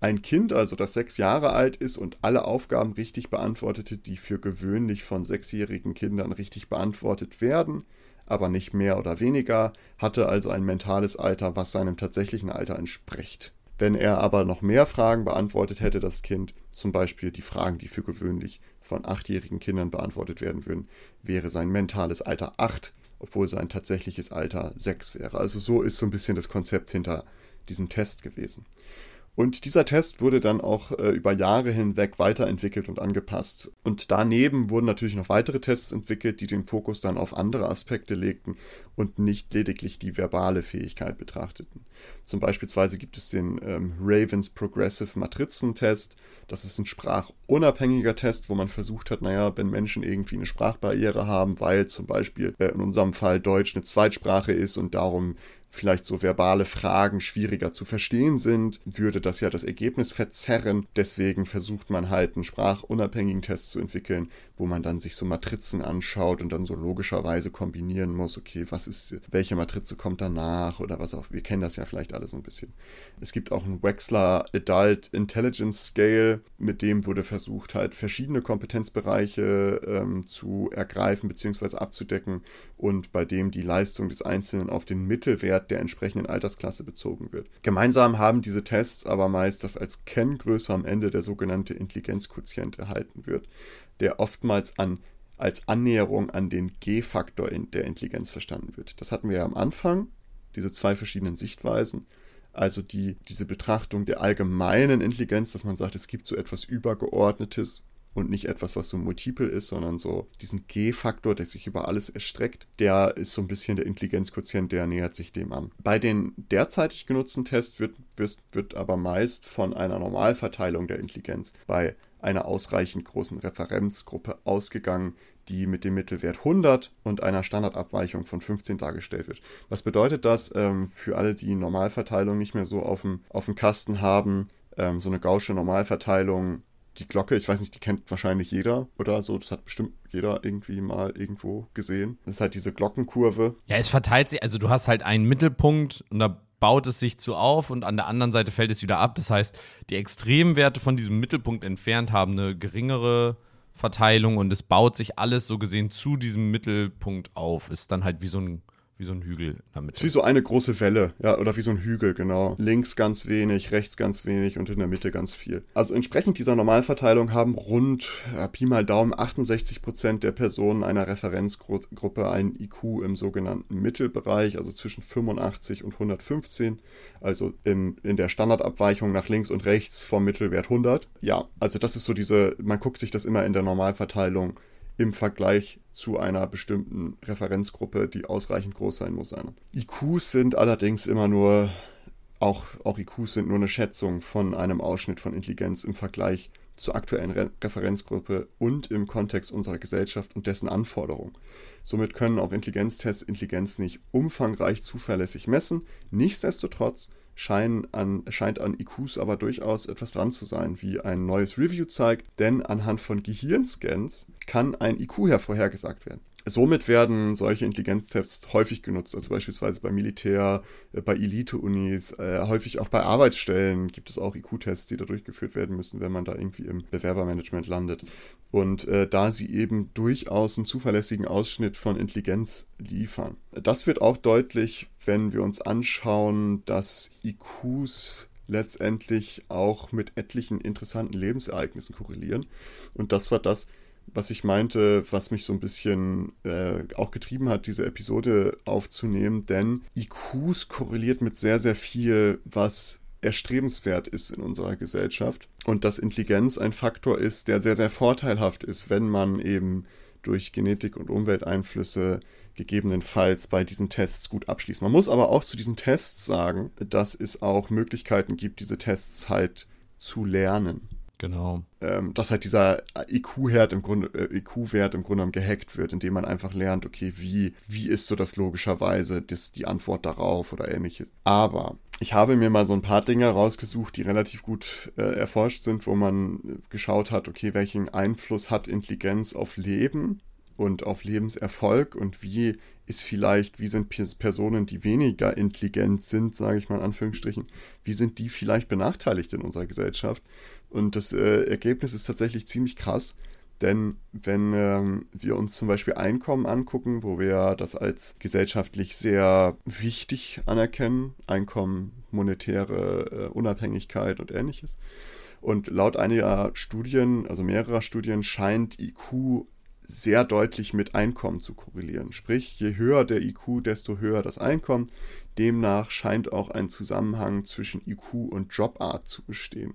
Ein Kind, also das sechs Jahre alt ist und alle Aufgaben richtig beantwortete, die für gewöhnlich von sechsjährigen Kindern richtig beantwortet werden, aber nicht mehr oder weniger, hatte also ein mentales Alter, was seinem tatsächlichen Alter entspricht. Wenn er aber noch mehr Fragen beantwortet hätte, das Kind, zum Beispiel die Fragen, die für gewöhnlich von achtjährigen Kindern beantwortet werden würden, wäre sein mentales Alter acht, obwohl sein tatsächliches Alter sechs wäre. Also so ist so ein bisschen das Konzept hinter diesem Test gewesen. Und dieser Test wurde dann auch äh, über Jahre hinweg weiterentwickelt und angepasst. Und daneben wurden natürlich noch weitere Tests entwickelt, die den Fokus dann auf andere Aspekte legten und nicht lediglich die verbale Fähigkeit betrachteten. Zum Beispiel gibt es den ähm, Ravens Progressive Matrizentest. Das ist ein sprachunabhängiger Test, wo man versucht hat, naja, wenn Menschen irgendwie eine Sprachbarriere haben, weil zum Beispiel äh, in unserem Fall Deutsch eine Zweitsprache ist und darum vielleicht so verbale Fragen schwieriger zu verstehen sind, würde das ja das Ergebnis verzerren. Deswegen versucht man halt einen sprachunabhängigen Test zu entwickeln, wo man dann sich so Matrizen anschaut und dann so logischerweise kombinieren muss, okay, was ist, welche Matrize kommt danach oder was auch. Wir kennen das ja vielleicht alle so ein bisschen. Es gibt auch einen Wechsler Adult Intelligence Scale, mit dem wurde versucht, halt verschiedene Kompetenzbereiche ähm, zu ergreifen bzw. abzudecken und bei dem die Leistung des Einzelnen auf den Mittelwert der entsprechenden Altersklasse bezogen wird. Gemeinsam haben diese Tests aber meist, dass als Kenngröße am Ende der sogenannte Intelligenzquotient erhalten wird, der oftmals an als Annäherung an den G-Faktor der Intelligenz verstanden wird. Das hatten wir ja am Anfang, diese zwei verschiedenen Sichtweisen. Also die, diese Betrachtung der allgemeinen Intelligenz, dass man sagt, es gibt so etwas Übergeordnetes und nicht etwas, was so multiple ist, sondern so diesen G-Faktor, der sich über alles erstreckt, der ist so ein bisschen der Intelligenzquotient, der nähert sich dem an. Bei den derzeitig genutzten Tests wird, wird, wird aber meist von einer Normalverteilung der Intelligenz bei einer ausreichend großen Referenzgruppe ausgegangen, die mit dem Mittelwert 100 und einer Standardabweichung von 15 dargestellt wird. Was bedeutet das ähm, für alle, die Normalverteilung nicht mehr so auf dem, auf dem Kasten haben? Ähm, so eine gausche Normalverteilung, die Glocke, ich weiß nicht, die kennt wahrscheinlich jeder oder so, das hat bestimmt jeder irgendwie mal irgendwo gesehen. Das ist halt diese Glockenkurve. Ja, es verteilt sich, also du hast halt einen Mittelpunkt und da baut es sich zu auf und an der anderen Seite fällt es wieder ab. Das heißt, die Extremwerte von diesem Mittelpunkt entfernt haben eine geringere Verteilung und es baut sich alles so gesehen zu diesem Mittelpunkt auf. Ist dann halt wie so ein wie so ein Hügel in der Mitte. Wie so eine große Welle, ja, oder wie so ein Hügel, genau. Links ganz wenig, rechts ganz wenig und in der Mitte ganz viel. Also entsprechend dieser Normalverteilung haben rund, ja, Pi mal Daumen, 68 Prozent der Personen einer Referenzgruppe ein IQ im sogenannten Mittelbereich, also zwischen 85 und 115, also im, in der Standardabweichung nach links und rechts vom Mittelwert 100. Ja, also das ist so diese, man guckt sich das immer in der Normalverteilung im Vergleich zu einer bestimmten Referenzgruppe, die ausreichend groß sein muss. IQs sind allerdings immer nur, auch, auch IQs sind nur eine Schätzung von einem Ausschnitt von Intelligenz im Vergleich zur aktuellen Re Referenzgruppe und im Kontext unserer Gesellschaft und dessen Anforderungen. Somit können auch Intelligenztests Intelligenz nicht umfangreich zuverlässig messen. Nichtsdestotrotz scheinen an, scheint an IQs aber durchaus etwas dran zu sein, wie ein neues Review zeigt, denn anhand von Gehirnscans kann ein IQ hervorhergesagt werden. Somit werden solche Intelligenztests häufig genutzt, also beispielsweise beim Militär, äh, bei Elite-Unis, äh, häufig auch bei Arbeitsstellen gibt es auch IQ-Tests, die da durchgeführt werden müssen, wenn man da irgendwie im Bewerbermanagement landet. Und äh, da sie eben durchaus einen zuverlässigen Ausschnitt von Intelligenz liefern. Das wird auch deutlich, wenn wir uns anschauen, dass IQs letztendlich auch mit etlichen interessanten Lebensereignissen korrelieren. Und das war das, was ich meinte, was mich so ein bisschen äh, auch getrieben hat, diese Episode aufzunehmen, denn IQs korreliert mit sehr, sehr viel, was erstrebenswert ist in unserer Gesellschaft und dass Intelligenz ein Faktor ist, der sehr, sehr vorteilhaft ist, wenn man eben durch Genetik und Umwelteinflüsse gegebenenfalls bei diesen Tests gut abschließt. Man muss aber auch zu diesen Tests sagen, dass es auch Möglichkeiten gibt, diese Tests halt zu lernen. Genau. Ähm, dass halt dieser IQ-Wert im Grunde, äh, IQ-Wert im Grunde genommen gehackt wird, indem man einfach lernt, okay, wie, wie ist so das logischerweise das, die Antwort darauf oder ähnliches. Aber ich habe mir mal so ein paar Dinge rausgesucht, die relativ gut äh, erforscht sind, wo man geschaut hat, okay, welchen Einfluss hat Intelligenz auf Leben und auf Lebenserfolg und wie ist vielleicht, wie sind Personen, die weniger intelligent sind, sage ich mal in Anführungsstrichen, wie sind die vielleicht benachteiligt in unserer Gesellschaft? Und das äh, Ergebnis ist tatsächlich ziemlich krass, denn wenn ähm, wir uns zum Beispiel Einkommen angucken, wo wir das als gesellschaftlich sehr wichtig anerkennen, Einkommen, monetäre äh, Unabhängigkeit und ähnliches, und laut einiger Studien, also mehrerer Studien, scheint IQ sehr deutlich mit Einkommen zu korrelieren. Sprich, je höher der IQ, desto höher das Einkommen. Demnach scheint auch ein Zusammenhang zwischen IQ und Jobart zu bestehen.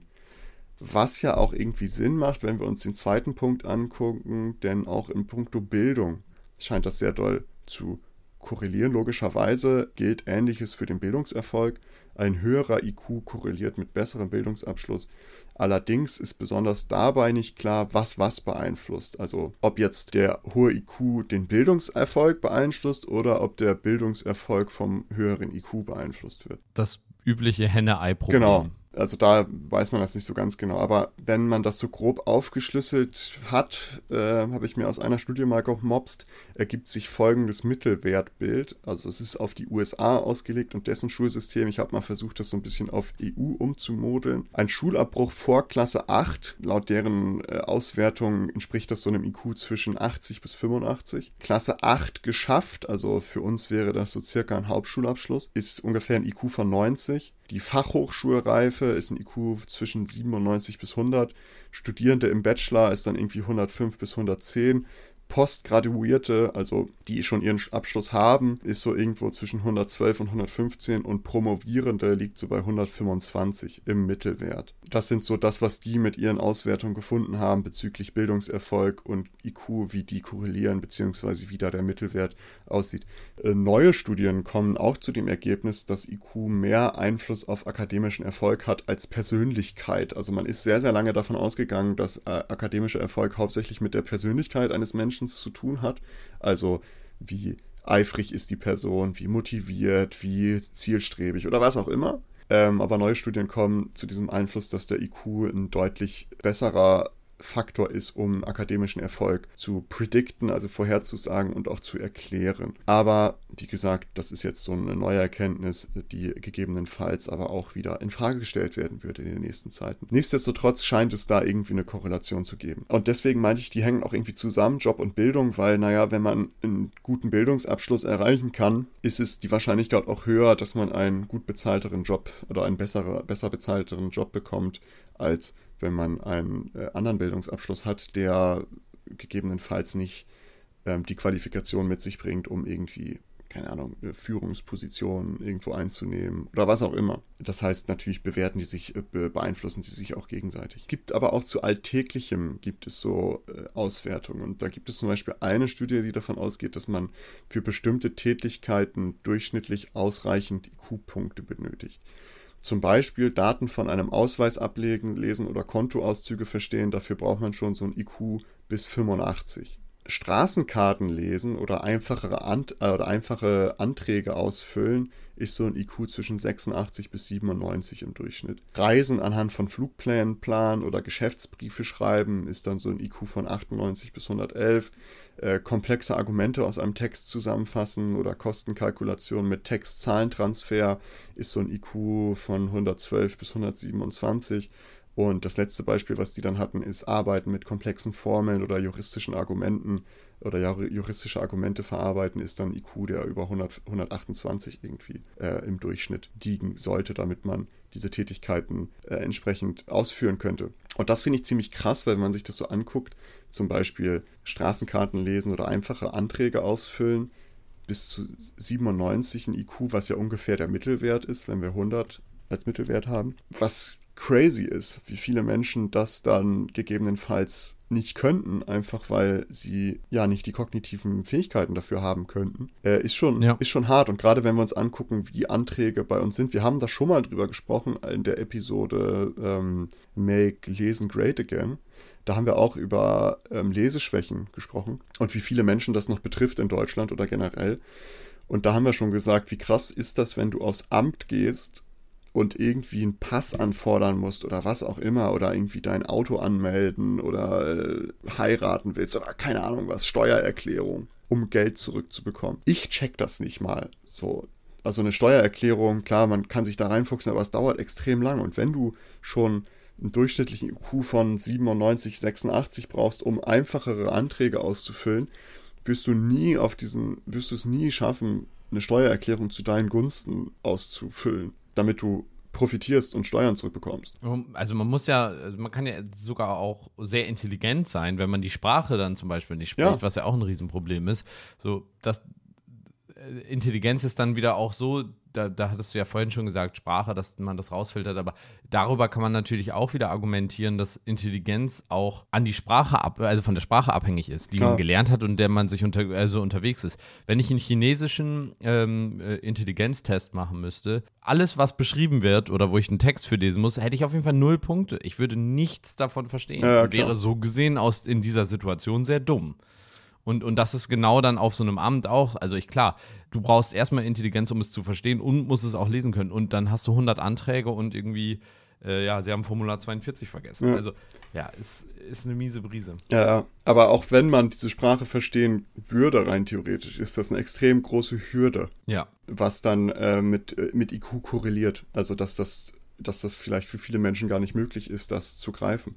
Was ja auch irgendwie Sinn macht, wenn wir uns den zweiten Punkt angucken, denn auch in puncto Bildung scheint das sehr doll zu korrelieren. Logischerweise gilt Ähnliches für den Bildungserfolg. ein höherer IQ korreliert mit besserem Bildungsabschluss. Allerdings ist besonders dabei nicht klar, was was beeinflusst. Also ob jetzt der hohe IQ den Bildungserfolg beeinflusst oder ob der Bildungserfolg vom höheren IQ beeinflusst wird. Das übliche Henne-Ei-Problem. Genau. Also da weiß man das nicht so ganz genau. Aber wenn man das so grob aufgeschlüsselt hat, äh, habe ich mir aus einer Studie mal gemobst, ergibt sich folgendes Mittelwertbild. Also es ist auf die USA ausgelegt und dessen Schulsystem. Ich habe mal versucht, das so ein bisschen auf EU umzumodeln. Ein Schulabbruch vor Klasse 8, laut deren äh, Auswertung entspricht das so einem IQ zwischen 80 bis 85. Klasse 8 geschafft, also für uns wäre das so circa ein Hauptschulabschluss, ist ungefähr ein IQ von 90. Die Fachhochschulreife ist ein IQ zwischen 97 bis 100. Studierende im Bachelor ist dann irgendwie 105 bis 110. Postgraduierte, also die schon ihren Abschluss haben, ist so irgendwo zwischen 112 und 115 und Promovierende liegt so bei 125 im Mittelwert. Das sind so das, was die mit ihren Auswertungen gefunden haben bezüglich Bildungserfolg und IQ, wie die korrelieren, beziehungsweise wie da der Mittelwert aussieht. Äh, neue Studien kommen auch zu dem Ergebnis, dass IQ mehr Einfluss auf akademischen Erfolg hat als Persönlichkeit. Also man ist sehr, sehr lange davon ausgegangen, dass äh, akademischer Erfolg hauptsächlich mit der Persönlichkeit eines Menschen zu tun hat. Also wie eifrig ist die Person, wie motiviert, wie zielstrebig oder was auch immer. Ähm, aber neue Studien kommen zu diesem Einfluss, dass der IQ ein deutlich besserer Faktor ist, um akademischen Erfolg zu predikten, also vorherzusagen und auch zu erklären. Aber wie gesagt, das ist jetzt so eine neue Erkenntnis, die gegebenenfalls aber auch wieder in Frage gestellt werden würde in den nächsten Zeiten. Nichtsdestotrotz scheint es da irgendwie eine Korrelation zu geben. Und deswegen meinte ich, die hängen auch irgendwie zusammen, Job und Bildung, weil, naja, wenn man einen guten Bildungsabschluss erreichen kann, ist es die Wahrscheinlichkeit auch höher, dass man einen gut bezahlteren Job oder einen bessere, besser bezahlteren Job bekommt, als wenn man einen äh, anderen Bildungsabschluss hat, der gegebenenfalls nicht ähm, die Qualifikation mit sich bringt, um irgendwie, keine Ahnung, Führungspositionen irgendwo einzunehmen oder was auch immer. Das heißt, natürlich bewerten die sich, äh, beeinflussen die sich auch gegenseitig. Gibt aber auch zu Alltäglichem gibt es so äh, Auswertungen. Und da gibt es zum Beispiel eine Studie, die davon ausgeht, dass man für bestimmte Tätigkeiten durchschnittlich ausreichend IQ-Punkte benötigt. Zum Beispiel Daten von einem Ausweis ablegen, lesen oder Kontoauszüge verstehen, dafür braucht man schon so ein IQ bis 85. Straßenkarten lesen oder einfachere Ant äh, oder einfache Anträge ausfüllen, ist so ein IQ zwischen 86 bis 97 im Durchschnitt. Reisen anhand von Flugplänen planen oder Geschäftsbriefe schreiben ist dann so ein IQ von 98 bis 111. Äh, komplexe Argumente aus einem Text zusammenfassen oder Kostenkalkulation mit Text-Zahlentransfer ist so ein IQ von 112 bis 127. Und das letzte Beispiel, was die dann hatten, ist Arbeiten mit komplexen Formeln oder juristischen Argumenten oder juristische Argumente verarbeiten, ist dann IQ, der über 100, 128 irgendwie äh, im Durchschnitt liegen sollte, damit man diese Tätigkeiten äh, entsprechend ausführen könnte. Und das finde ich ziemlich krass, weil wenn man sich das so anguckt, zum Beispiel Straßenkarten lesen oder einfache Anträge ausfüllen, bis zu 97 ein IQ, was ja ungefähr der Mittelwert ist, wenn wir 100 als Mittelwert haben. Was crazy ist, wie viele Menschen das dann gegebenenfalls nicht könnten, einfach weil sie ja nicht die kognitiven Fähigkeiten dafür haben könnten, äh, ist, schon, ja. ist schon hart. Und gerade wenn wir uns angucken, wie Anträge bei uns sind, wir haben da schon mal drüber gesprochen in der Episode ähm, Make Lesen Great Again. Da haben wir auch über ähm, Leseschwächen gesprochen und wie viele Menschen das noch betrifft in Deutschland oder generell. Und da haben wir schon gesagt, wie krass ist das, wenn du aufs Amt gehst und irgendwie einen Pass anfordern musst oder was auch immer oder irgendwie dein Auto anmelden oder äh, heiraten willst oder keine Ahnung was, Steuererklärung, um Geld zurückzubekommen. Ich check das nicht mal. So, also eine Steuererklärung, klar, man kann sich da reinfuchsen, aber es dauert extrem lang und wenn du schon einen durchschnittlichen IQ von 97, 86 brauchst, um einfachere Anträge auszufüllen, wirst du nie auf diesen, wirst du es nie schaffen, eine Steuererklärung zu deinen Gunsten auszufüllen damit du profitierst und Steuern zurückbekommst. Also man muss ja, also man kann ja sogar auch sehr intelligent sein, wenn man die Sprache dann zum Beispiel nicht spricht, ja. was ja auch ein Riesenproblem ist. So, das äh, Intelligenz ist dann wieder auch so da, da hattest du ja vorhin schon gesagt, Sprache, dass man das rausfiltert, aber darüber kann man natürlich auch wieder argumentieren, dass Intelligenz auch an die Sprache ab, also von der Sprache abhängig ist, die Klar. man gelernt hat und der man sich unter, also unterwegs ist. Wenn ich einen chinesischen ähm, äh, Intelligenztest machen müsste, alles, was beschrieben wird oder wo ich einen Text für lesen muss, hätte ich auf jeden Fall null Punkte. Ich würde nichts davon verstehen. Ja, Wäre so gesehen aus in dieser Situation sehr dumm. Und, und das ist genau dann auf so einem Amt auch. Also ich klar, du brauchst erstmal Intelligenz, um es zu verstehen und musst es auch lesen können. Und dann hast du 100 Anträge und irgendwie, äh, ja, sie haben Formular 42 vergessen. Ja. Also ja, ist, ist eine miese Brise. Ja, aber auch wenn man diese Sprache verstehen würde, rein theoretisch, ist das eine extrem große Hürde. Ja. Was dann äh, mit, äh, mit IQ korreliert. Also dass das, dass das vielleicht für viele Menschen gar nicht möglich ist, das zu greifen.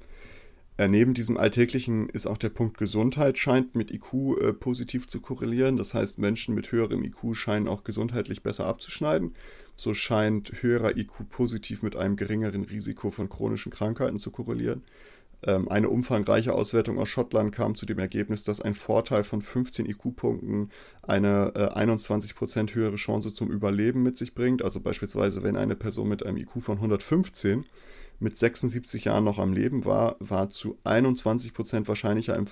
Äh, neben diesem Alltäglichen ist auch der Punkt Gesundheit scheint mit IQ äh, positiv zu korrelieren. Das heißt, Menschen mit höherem IQ scheinen auch gesundheitlich besser abzuschneiden. So scheint höherer IQ positiv mit einem geringeren Risiko von chronischen Krankheiten zu korrelieren. Ähm, eine umfangreiche Auswertung aus Schottland kam zu dem Ergebnis, dass ein Vorteil von 15 IQ-Punkten eine äh, 21% höhere Chance zum Überleben mit sich bringt. Also beispielsweise, wenn eine Person mit einem IQ von 115 mit 76 Jahren noch am Leben war, war zu 21 wahrscheinlicher im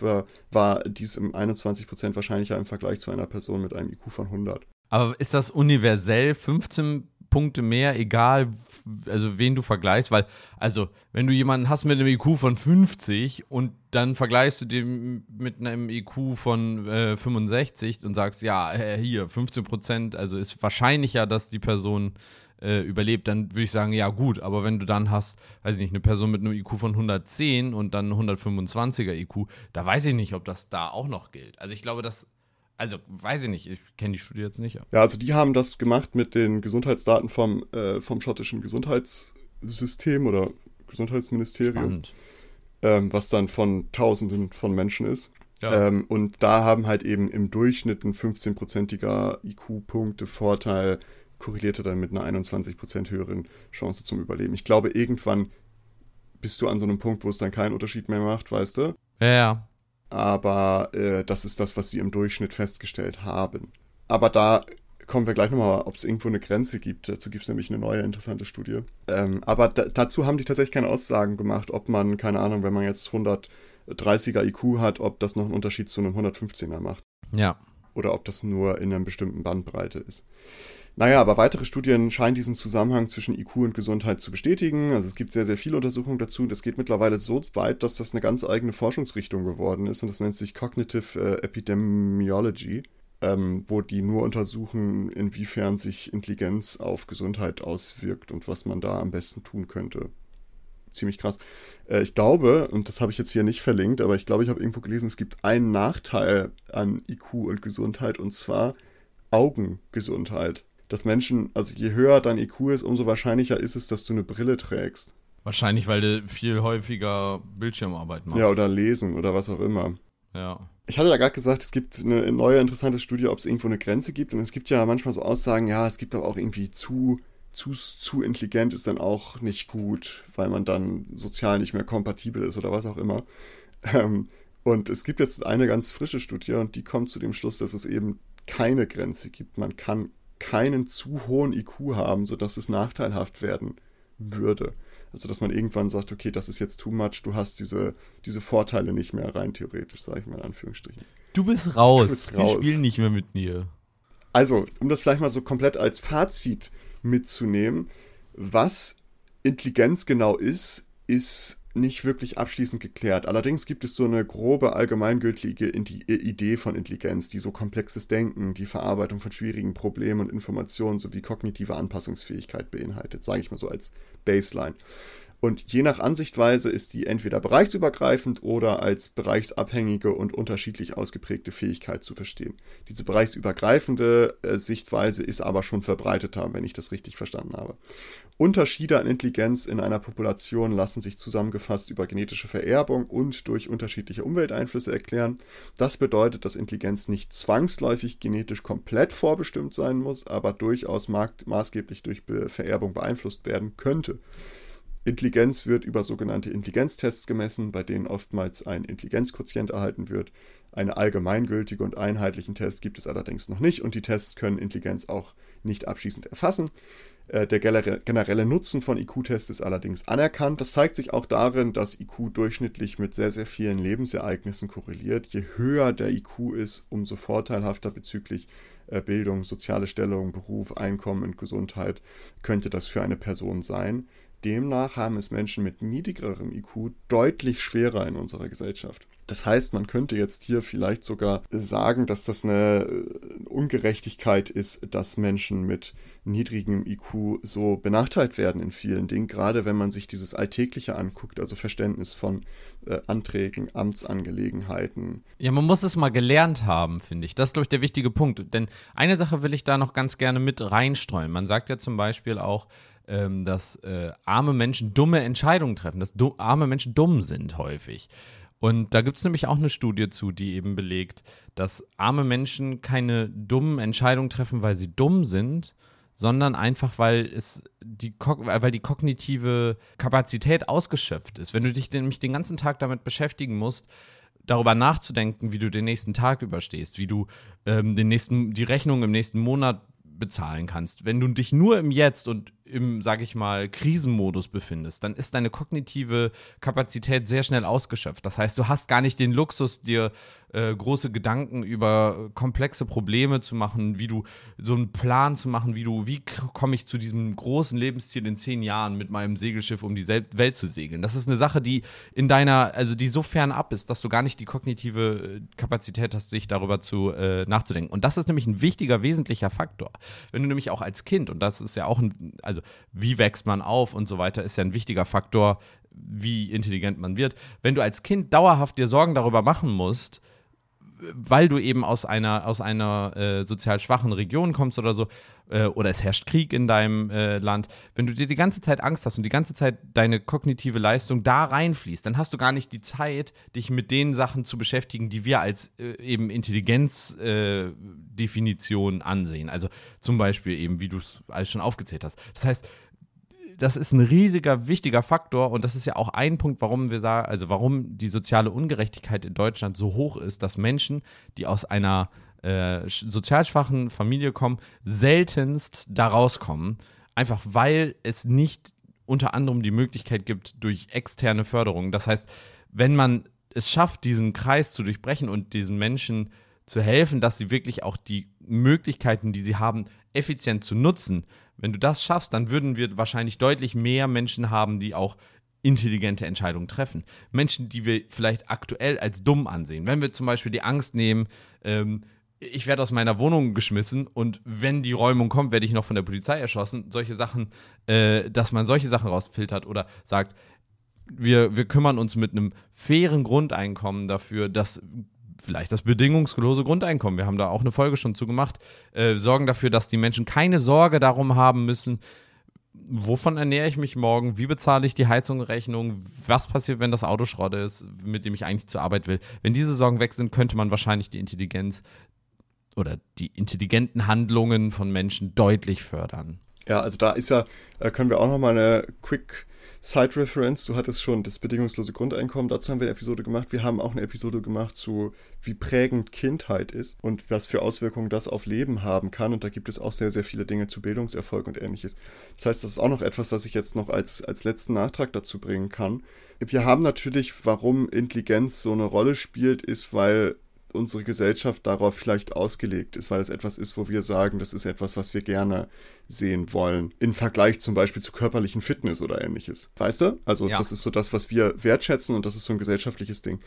war dies im 21% wahrscheinlicher im Vergleich zu einer Person mit einem IQ von 100. Aber ist das universell 15 Punkte mehr, egal, also wen du vergleichst, weil, also, wenn du jemanden hast mit einem IQ von 50 und dann vergleichst du den mit einem IQ von äh, 65 und sagst, ja, äh, hier, 15 Prozent, also ist wahrscheinlicher, dass die Person äh, überlebt, dann würde ich sagen, ja gut, aber wenn du dann hast, weiß ich nicht, eine Person mit einem IQ von 110 und dann 125er IQ, da weiß ich nicht, ob das da auch noch gilt. Also ich glaube, das also, weiß ich nicht, ich kenne die Studie jetzt nicht. Ja, also die haben das gemacht mit den Gesundheitsdaten vom, äh, vom schottischen Gesundheitssystem oder Gesundheitsministerium. Ähm, was dann von Tausenden von Menschen ist. Ja. Ähm, und da haben halt eben im Durchschnitt ein 15-prozentiger IQ-Punkte-Vorteil korrelierte dann mit einer 21% höheren Chance zum Überleben. Ich glaube, irgendwann bist du an so einem Punkt, wo es dann keinen Unterschied mehr macht, weißt du? Ja, ja. Aber äh, das ist das, was sie im Durchschnitt festgestellt haben. Aber da kommen wir gleich nochmal, ob es irgendwo eine Grenze gibt. Dazu gibt es nämlich eine neue interessante Studie. Ähm, aber dazu haben die tatsächlich keine Aussagen gemacht, ob man, keine Ahnung, wenn man jetzt 130er IQ hat, ob das noch einen Unterschied zu einem 115er macht. Ja. Oder ob das nur in einer bestimmten Bandbreite ist. Naja, aber weitere Studien scheinen diesen Zusammenhang zwischen IQ und Gesundheit zu bestätigen. Also es gibt sehr, sehr viele Untersuchungen dazu. Das geht mittlerweile so weit, dass das eine ganz eigene Forschungsrichtung geworden ist und das nennt sich Cognitive äh, Epidemiology, ähm, wo die nur untersuchen, inwiefern sich Intelligenz auf Gesundheit auswirkt und was man da am besten tun könnte. Ziemlich krass. Äh, ich glaube, und das habe ich jetzt hier nicht verlinkt, aber ich glaube, ich habe irgendwo gelesen, es gibt einen Nachteil an IQ und Gesundheit und zwar Augengesundheit dass Menschen, also je höher dein IQ ist, umso wahrscheinlicher ist es, dass du eine Brille trägst. Wahrscheinlich, weil du viel häufiger Bildschirmarbeit machst. Ja, oder lesen oder was auch immer. Ja. Ich hatte ja gerade gesagt, es gibt eine neue interessante Studie, ob es irgendwo eine Grenze gibt. Und es gibt ja manchmal so Aussagen, ja, es gibt aber auch irgendwie zu, zu, zu intelligent ist dann auch nicht gut, weil man dann sozial nicht mehr kompatibel ist oder was auch immer. Ähm, und es gibt jetzt eine ganz frische Studie und die kommt zu dem Schluss, dass es eben keine Grenze gibt. Man kann keinen zu hohen IQ haben, sodass es nachteilhaft werden würde. Also, dass man irgendwann sagt, okay, das ist jetzt too much, du hast diese, diese Vorteile nicht mehr rein theoretisch, sage ich mal in Anführungsstrichen. Du bist raus. Du bist raus. Wir spielen nicht mehr mit mir. Also, um das vielleicht mal so komplett als Fazit mitzunehmen, was Intelligenz genau ist, ist nicht wirklich abschließend geklärt. Allerdings gibt es so eine grobe allgemeingültige Idee von Intelligenz, die so komplexes Denken, die Verarbeitung von schwierigen Problemen und Informationen sowie kognitive Anpassungsfähigkeit beinhaltet, sage ich mal so als Baseline. Und je nach Ansichtweise ist die entweder bereichsübergreifend oder als bereichsabhängige und unterschiedlich ausgeprägte Fähigkeit zu verstehen. Diese bereichsübergreifende äh, Sichtweise ist aber schon verbreiteter, wenn ich das richtig verstanden habe. Unterschiede an Intelligenz in einer Population lassen sich zusammengefasst über genetische Vererbung und durch unterschiedliche Umwelteinflüsse erklären. Das bedeutet, dass Intelligenz nicht zwangsläufig genetisch komplett vorbestimmt sein muss, aber durchaus maßgeblich durch Vererbung beeinflusst werden könnte. Intelligenz wird über sogenannte Intelligenztests gemessen, bei denen oftmals ein Intelligenzquotient erhalten wird. Eine allgemeingültige und einheitlichen Test gibt es allerdings noch nicht und die Tests können Intelligenz auch nicht abschließend erfassen. Äh, der generelle Nutzen von IQ-Tests ist allerdings anerkannt. Das zeigt sich auch darin, dass IQ durchschnittlich mit sehr, sehr vielen Lebensereignissen korreliert. Je höher der IQ ist, umso vorteilhafter bezüglich äh, Bildung, soziale Stellung, Beruf, Einkommen und Gesundheit könnte das für eine Person sein. Demnach haben es Menschen mit niedrigerem IQ deutlich schwerer in unserer Gesellschaft. Das heißt, man könnte jetzt hier vielleicht sogar sagen, dass das eine äh, Ungerechtigkeit ist, dass Menschen mit niedrigem IQ so benachteiligt werden in vielen Dingen, gerade wenn man sich dieses Alltägliche anguckt, also Verständnis von äh, Anträgen, Amtsangelegenheiten. Ja, man muss es mal gelernt haben, finde ich. Das ist, glaube ich, der wichtige Punkt. Denn eine Sache will ich da noch ganz gerne mit reinstreuen. Man sagt ja zum Beispiel auch, ähm, dass äh, arme Menschen dumme Entscheidungen treffen, dass arme Menschen dumm sind häufig. Und da gibt es nämlich auch eine Studie zu, die eben belegt, dass arme Menschen keine dummen Entscheidungen treffen, weil sie dumm sind, sondern einfach, weil es die, weil die kognitive Kapazität ausgeschöpft ist. Wenn du dich nämlich den ganzen Tag damit beschäftigen musst, darüber nachzudenken, wie du den nächsten Tag überstehst, wie du ähm, den nächsten, die Rechnung im nächsten Monat bezahlen kannst. Wenn du dich nur im Jetzt und im, sage ich mal, Krisenmodus befindest, dann ist deine kognitive Kapazität sehr schnell ausgeschöpft. Das heißt, du hast gar nicht den Luxus, dir äh, große Gedanken über komplexe Probleme zu machen, wie du so einen Plan zu machen, wie du, wie komme ich zu diesem großen Lebensziel in zehn Jahren mit meinem Segelschiff um die Welt zu segeln. Das ist eine Sache, die in deiner, also die so fern ab ist, dass du gar nicht die kognitive äh, Kapazität hast, sich darüber zu äh, nachzudenken. Und das ist nämlich ein wichtiger, wesentlicher Faktor. Wenn du nämlich auch als Kind, und das ist ja auch ein, also also wie wächst man auf und so weiter, ist ja ein wichtiger Faktor, wie intelligent man wird. Wenn du als Kind dauerhaft dir Sorgen darüber machen musst, weil du eben aus einer, aus einer äh, sozial schwachen Region kommst oder so, äh, oder es herrscht Krieg in deinem äh, Land, wenn du dir die ganze Zeit Angst hast und die ganze Zeit deine kognitive Leistung da reinfließt, dann hast du gar nicht die Zeit, dich mit den Sachen zu beschäftigen, die wir als äh, eben Intelligenzdefinition ansehen. Also zum Beispiel eben, wie du es alles schon aufgezählt hast. Das heißt, das ist ein riesiger, wichtiger Faktor und das ist ja auch ein Punkt, warum wir sagen, also warum die soziale Ungerechtigkeit in Deutschland so hoch ist, dass Menschen, die aus einer äh, sozial schwachen Familie kommen, seltenst da rauskommen, einfach weil es nicht unter anderem die Möglichkeit gibt durch externe Förderung. Das heißt, wenn man es schafft, diesen Kreis zu durchbrechen und diesen Menschen zu helfen, dass sie wirklich auch die Möglichkeiten, die sie haben, effizient zu nutzen, wenn du das schaffst, dann würden wir wahrscheinlich deutlich mehr Menschen haben, die auch intelligente Entscheidungen treffen. Menschen, die wir vielleicht aktuell als dumm ansehen. Wenn wir zum Beispiel die Angst nehmen, ähm, ich werde aus meiner Wohnung geschmissen und wenn die Räumung kommt, werde ich noch von der Polizei erschossen. Solche Sachen, äh, dass man solche Sachen rausfiltert oder sagt, wir, wir kümmern uns mit einem fairen Grundeinkommen dafür, dass vielleicht das bedingungslose Grundeinkommen, wir haben da auch eine Folge schon zu gemacht, äh, sorgen dafür, dass die Menschen keine Sorge darum haben müssen, wovon ernähre ich mich morgen, wie bezahle ich die Heizungsrechnung, was passiert, wenn das Auto Schrott ist, mit dem ich eigentlich zur Arbeit will. Wenn diese Sorgen weg sind, könnte man wahrscheinlich die Intelligenz oder die intelligenten Handlungen von Menschen deutlich fördern. Ja, also da ist ja, äh, können wir auch noch mal eine Quick Side Reference, du hattest schon das bedingungslose Grundeinkommen, dazu haben wir eine Episode gemacht. Wir haben auch eine Episode gemacht zu, wie prägend Kindheit ist und was für Auswirkungen das auf Leben haben kann. Und da gibt es auch sehr, sehr viele Dinge zu Bildungserfolg und ähnliches. Das heißt, das ist auch noch etwas, was ich jetzt noch als, als letzten Nachtrag dazu bringen kann. Wir haben natürlich, warum Intelligenz so eine Rolle spielt, ist, weil unsere Gesellschaft darauf vielleicht ausgelegt ist, weil es etwas ist, wo wir sagen, das ist etwas, was wir gerne sehen wollen. Im Vergleich zum Beispiel zu körperlichen Fitness oder ähnliches. Weißt du? Also ja. das ist so das, was wir wertschätzen und das ist so ein gesellschaftliches Ding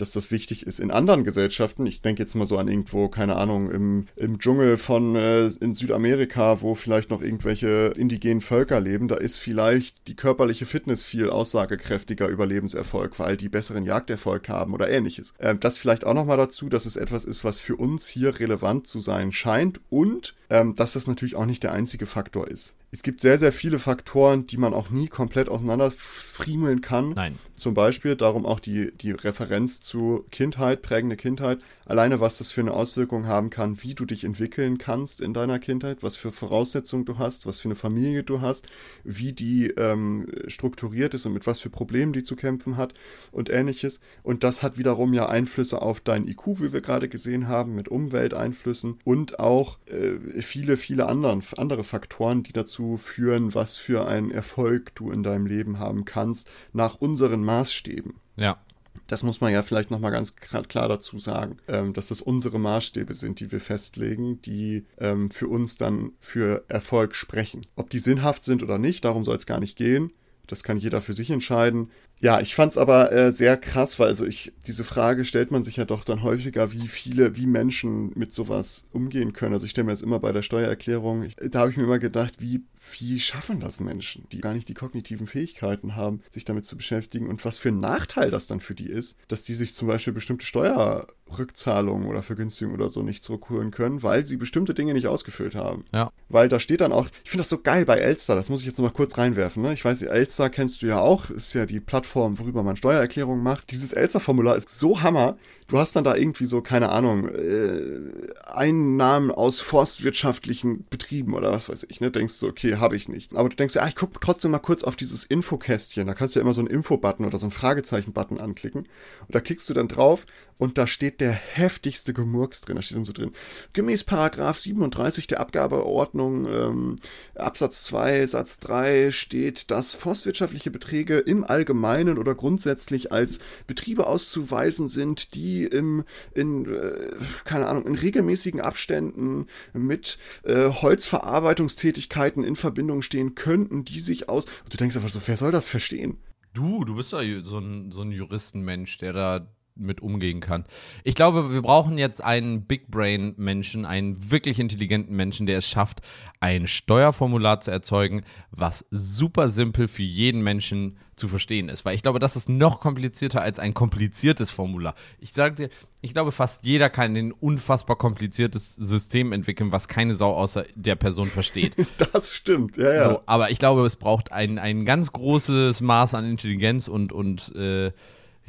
dass das wichtig ist. In anderen Gesellschaften, ich denke jetzt mal so an irgendwo, keine Ahnung, im, im Dschungel von äh, in Südamerika, wo vielleicht noch irgendwelche indigenen Völker leben, da ist vielleicht die körperliche Fitness viel aussagekräftiger über Lebenserfolg, weil die besseren Jagderfolg haben oder ähnliches. Ähm, das vielleicht auch nochmal dazu, dass es etwas ist, was für uns hier relevant zu sein scheint und ähm, dass das natürlich auch nicht der einzige Faktor ist. Es gibt sehr, sehr viele Faktoren, die man auch nie komplett auseinanderfriemeln kann. Nein. Zum Beispiel, darum auch die, die Referenz zu Kindheit, prägende Kindheit. Alleine, was das für eine Auswirkung haben kann, wie du dich entwickeln kannst in deiner Kindheit, was für Voraussetzungen du hast, was für eine Familie du hast, wie die ähm, strukturiert ist und mit was für Problemen die zu kämpfen hat und ähnliches. Und das hat wiederum ja Einflüsse auf dein IQ, wie wir gerade gesehen haben, mit Umwelteinflüssen und auch äh, viele, viele anderen, andere Faktoren, die dazu führen, was für einen Erfolg du in deinem Leben haben kannst, nach unseren Maßstäben. Ja. Das muss man ja vielleicht nochmal ganz klar dazu sagen, ähm, dass das unsere Maßstäbe sind, die wir festlegen, die ähm, für uns dann für Erfolg sprechen. Ob die sinnhaft sind oder nicht, darum soll es gar nicht gehen. Das kann jeder für sich entscheiden. Ja, ich fand's aber äh, sehr krass, weil also ich, diese Frage stellt man sich ja doch dann häufiger, wie viele, wie Menschen mit sowas umgehen können. Also ich stelle mir jetzt immer bei der Steuererklärung, ich, da habe ich mir immer gedacht, wie, wie schaffen das Menschen, die gar nicht die kognitiven Fähigkeiten haben, sich damit zu beschäftigen und was für ein Nachteil das dann für die ist, dass die sich zum Beispiel bestimmte Steuerrückzahlungen oder Vergünstigungen oder so nicht zurückholen können, weil sie bestimmte Dinge nicht ausgefüllt haben. Ja. Weil da steht dann auch, ich finde das so geil bei Elster, das muss ich jetzt nochmal kurz reinwerfen, ne? Ich weiß, Elster kennst du ja auch, ist ja die Plattform Plattform, worüber man Steuererklärungen macht. Dieses Elster-Formular ist so Hammer. Du hast dann da irgendwie so, keine Ahnung, äh, Einnahmen aus forstwirtschaftlichen Betrieben oder was weiß ich, ne? Denkst du, okay, habe ich nicht. Aber du denkst ja, ich gucke trotzdem mal kurz auf dieses Infokästchen. Da kannst du ja immer so einen Info-Button oder so einen Fragezeichen-Button anklicken. Und da klickst du dann drauf und da steht der heftigste Gemurks drin. Da steht dann so drin, gemäß Paragraph 37 der Abgabeordnung, ähm, Absatz 2, Satz 3 steht, dass forstwirtschaftliche Beträge im Allgemeinen oder grundsätzlich als Betriebe auszuweisen sind, die im, in, äh, keine Ahnung, in regelmäßigen Abständen mit äh, Holzverarbeitungstätigkeiten in Verbindung stehen könnten, die sich aus. Du denkst einfach so, wer soll das verstehen? Du, du bist ja so ein, so ein Juristenmensch, der da mit umgehen kann. Ich glaube, wir brauchen jetzt einen Big Brain Menschen, einen wirklich intelligenten Menschen, der es schafft, ein Steuerformular zu erzeugen, was super simpel für jeden Menschen zu verstehen ist. Weil ich glaube, das ist noch komplizierter als ein kompliziertes Formular. Ich sage dir, ich glaube, fast jeder kann ein unfassbar kompliziertes System entwickeln, was keine Sau außer der Person versteht. Das stimmt, ja, ja. So, aber ich glaube, es braucht ein, ein ganz großes Maß an Intelligenz und, und äh,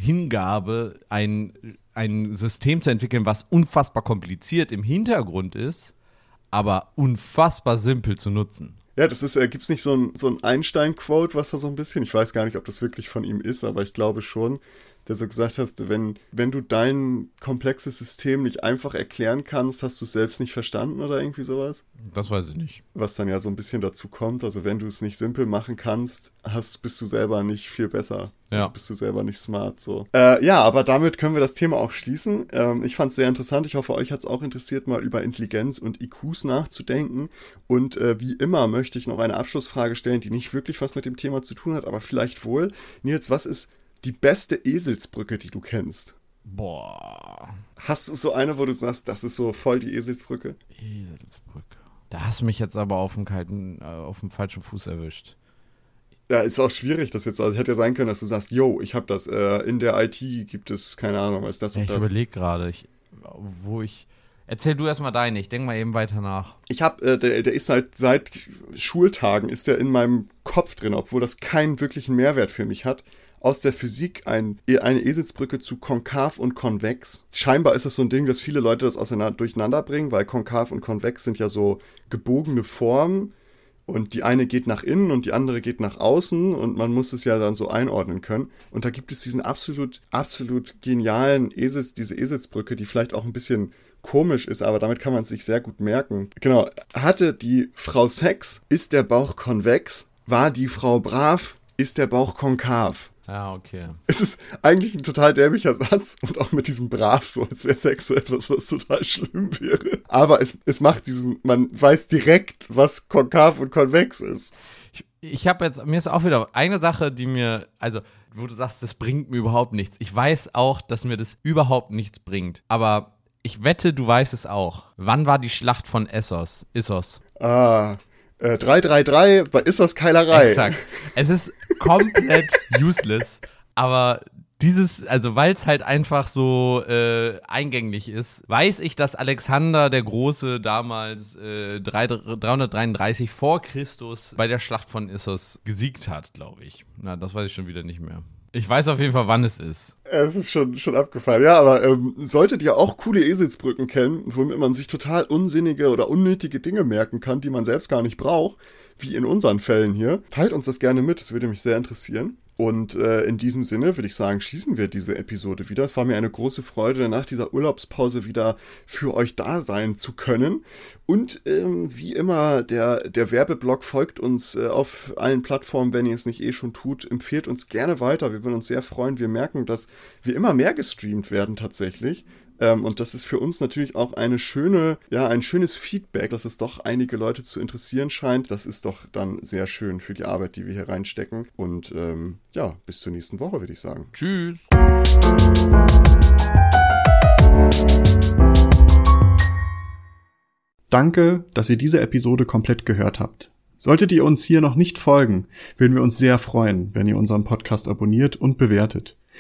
Hingabe, ein, ein System zu entwickeln, was unfassbar kompliziert im Hintergrund ist, aber unfassbar simpel zu nutzen. Ja, das ist, äh, gibt es nicht so ein, so ein Einstein-Quote, was da so ein bisschen, ich weiß gar nicht, ob das wirklich von ihm ist, aber ich glaube schon, der so gesagt hat, wenn, wenn du dein komplexes System nicht einfach erklären kannst, hast du es selbst nicht verstanden oder irgendwie sowas? Das weiß ich nicht. Was dann ja so ein bisschen dazu kommt, also wenn du es nicht simpel machen kannst, hast, bist du selber nicht viel besser. Ja. Also bist du selber nicht smart, so. Äh, ja, aber damit können wir das Thema auch schließen. Ähm, ich fand es sehr interessant. Ich hoffe, euch hat es auch interessiert, mal über Intelligenz und IQs nachzudenken. Und äh, wie immer möchte ich noch eine Abschlussfrage stellen, die nicht wirklich was mit dem Thema zu tun hat, aber vielleicht wohl. Nils, was ist die beste Eselsbrücke, die du kennst? Boah. Hast du so eine, wo du sagst, das ist so voll die Eselsbrücke? Eselsbrücke. Da hast du mich jetzt aber auf dem kalten, äh, auf dem falschen Fuß erwischt. Ja, ist auch schwierig, das jetzt. Also hätte ja sein können, dass du sagst, yo, ich habe das. Äh, in der IT gibt es keine Ahnung, was ist das ja, und das. Ich überlege gerade, wo ich. Erzähl du erstmal deine, ich denke mal eben weiter nach. Ich habe, äh, der, der ist halt seit Schultagen ist der in meinem Kopf drin, obwohl das keinen wirklichen Mehrwert für mich hat aus der Physik ein, eine Eselsbrücke zu konkav und konvex. Scheinbar ist das so ein Ding, dass viele Leute das auseinander, durcheinander bringen, weil konkav und konvex sind ja so gebogene Formen und die eine geht nach innen und die andere geht nach außen und man muss es ja dann so einordnen können. Und da gibt es diesen absolut, absolut genialen Esels, diese Eselsbrücke, die vielleicht auch ein bisschen komisch ist, aber damit kann man es sich sehr gut merken. Genau. Hatte die Frau Sex, ist der Bauch konvex, war die Frau brav, ist der Bauch konkav. Ja, okay. Es ist eigentlich ein total dämlicher Satz und auch mit diesem Brav, so als wäre Sex so etwas, was total schlimm wäre. Aber es, es macht diesen, man weiß direkt, was konkav und konvex ist. Ich, ich habe jetzt, mir ist auch wieder eine Sache, die mir, also, wo du sagst, das bringt mir überhaupt nichts. Ich weiß auch, dass mir das überhaupt nichts bringt. Aber ich wette, du weißt es auch. Wann war die Schlacht von Essos? Issos? Ah, äh, 333 bei Issos Keilerei. Exakt. Es ist komplett useless, aber dieses, also weil es halt einfach so äh, eingänglich ist, weiß ich, dass Alexander der Große damals äh, 333 vor Christus bei der Schlacht von Issos gesiegt hat, glaube ich. Na, das weiß ich schon wieder nicht mehr. Ich weiß auf jeden Fall, wann es ist. Es ist schon, schon abgefallen. Ja, aber ähm, solltet ihr auch coole Eselsbrücken kennen, womit man sich total unsinnige oder unnötige Dinge merken kann, die man selbst gar nicht braucht, wie in unseren Fällen hier, teilt uns das gerne mit. Das würde mich sehr interessieren. Und äh, in diesem Sinne würde ich sagen, schließen wir diese Episode wieder. Es war mir eine große Freude, nach dieser Urlaubspause wieder für euch da sein zu können. Und ähm, wie immer, der, der Werbeblock folgt uns äh, auf allen Plattformen, wenn ihr es nicht eh schon tut. Empfehlt uns gerne weiter. Wir würden uns sehr freuen. Wir merken, dass wir immer mehr gestreamt werden tatsächlich. Ähm, und das ist für uns natürlich auch eine schöne, ja, ein schönes Feedback, dass es doch einige Leute zu interessieren scheint. Das ist doch dann sehr schön für die Arbeit, die wir hier reinstecken. Und ähm, ja, bis zur nächsten Woche, würde ich sagen. Tschüss. Danke, dass ihr diese Episode komplett gehört habt. Solltet ihr uns hier noch nicht folgen, würden wir uns sehr freuen, wenn ihr unseren Podcast abonniert und bewertet.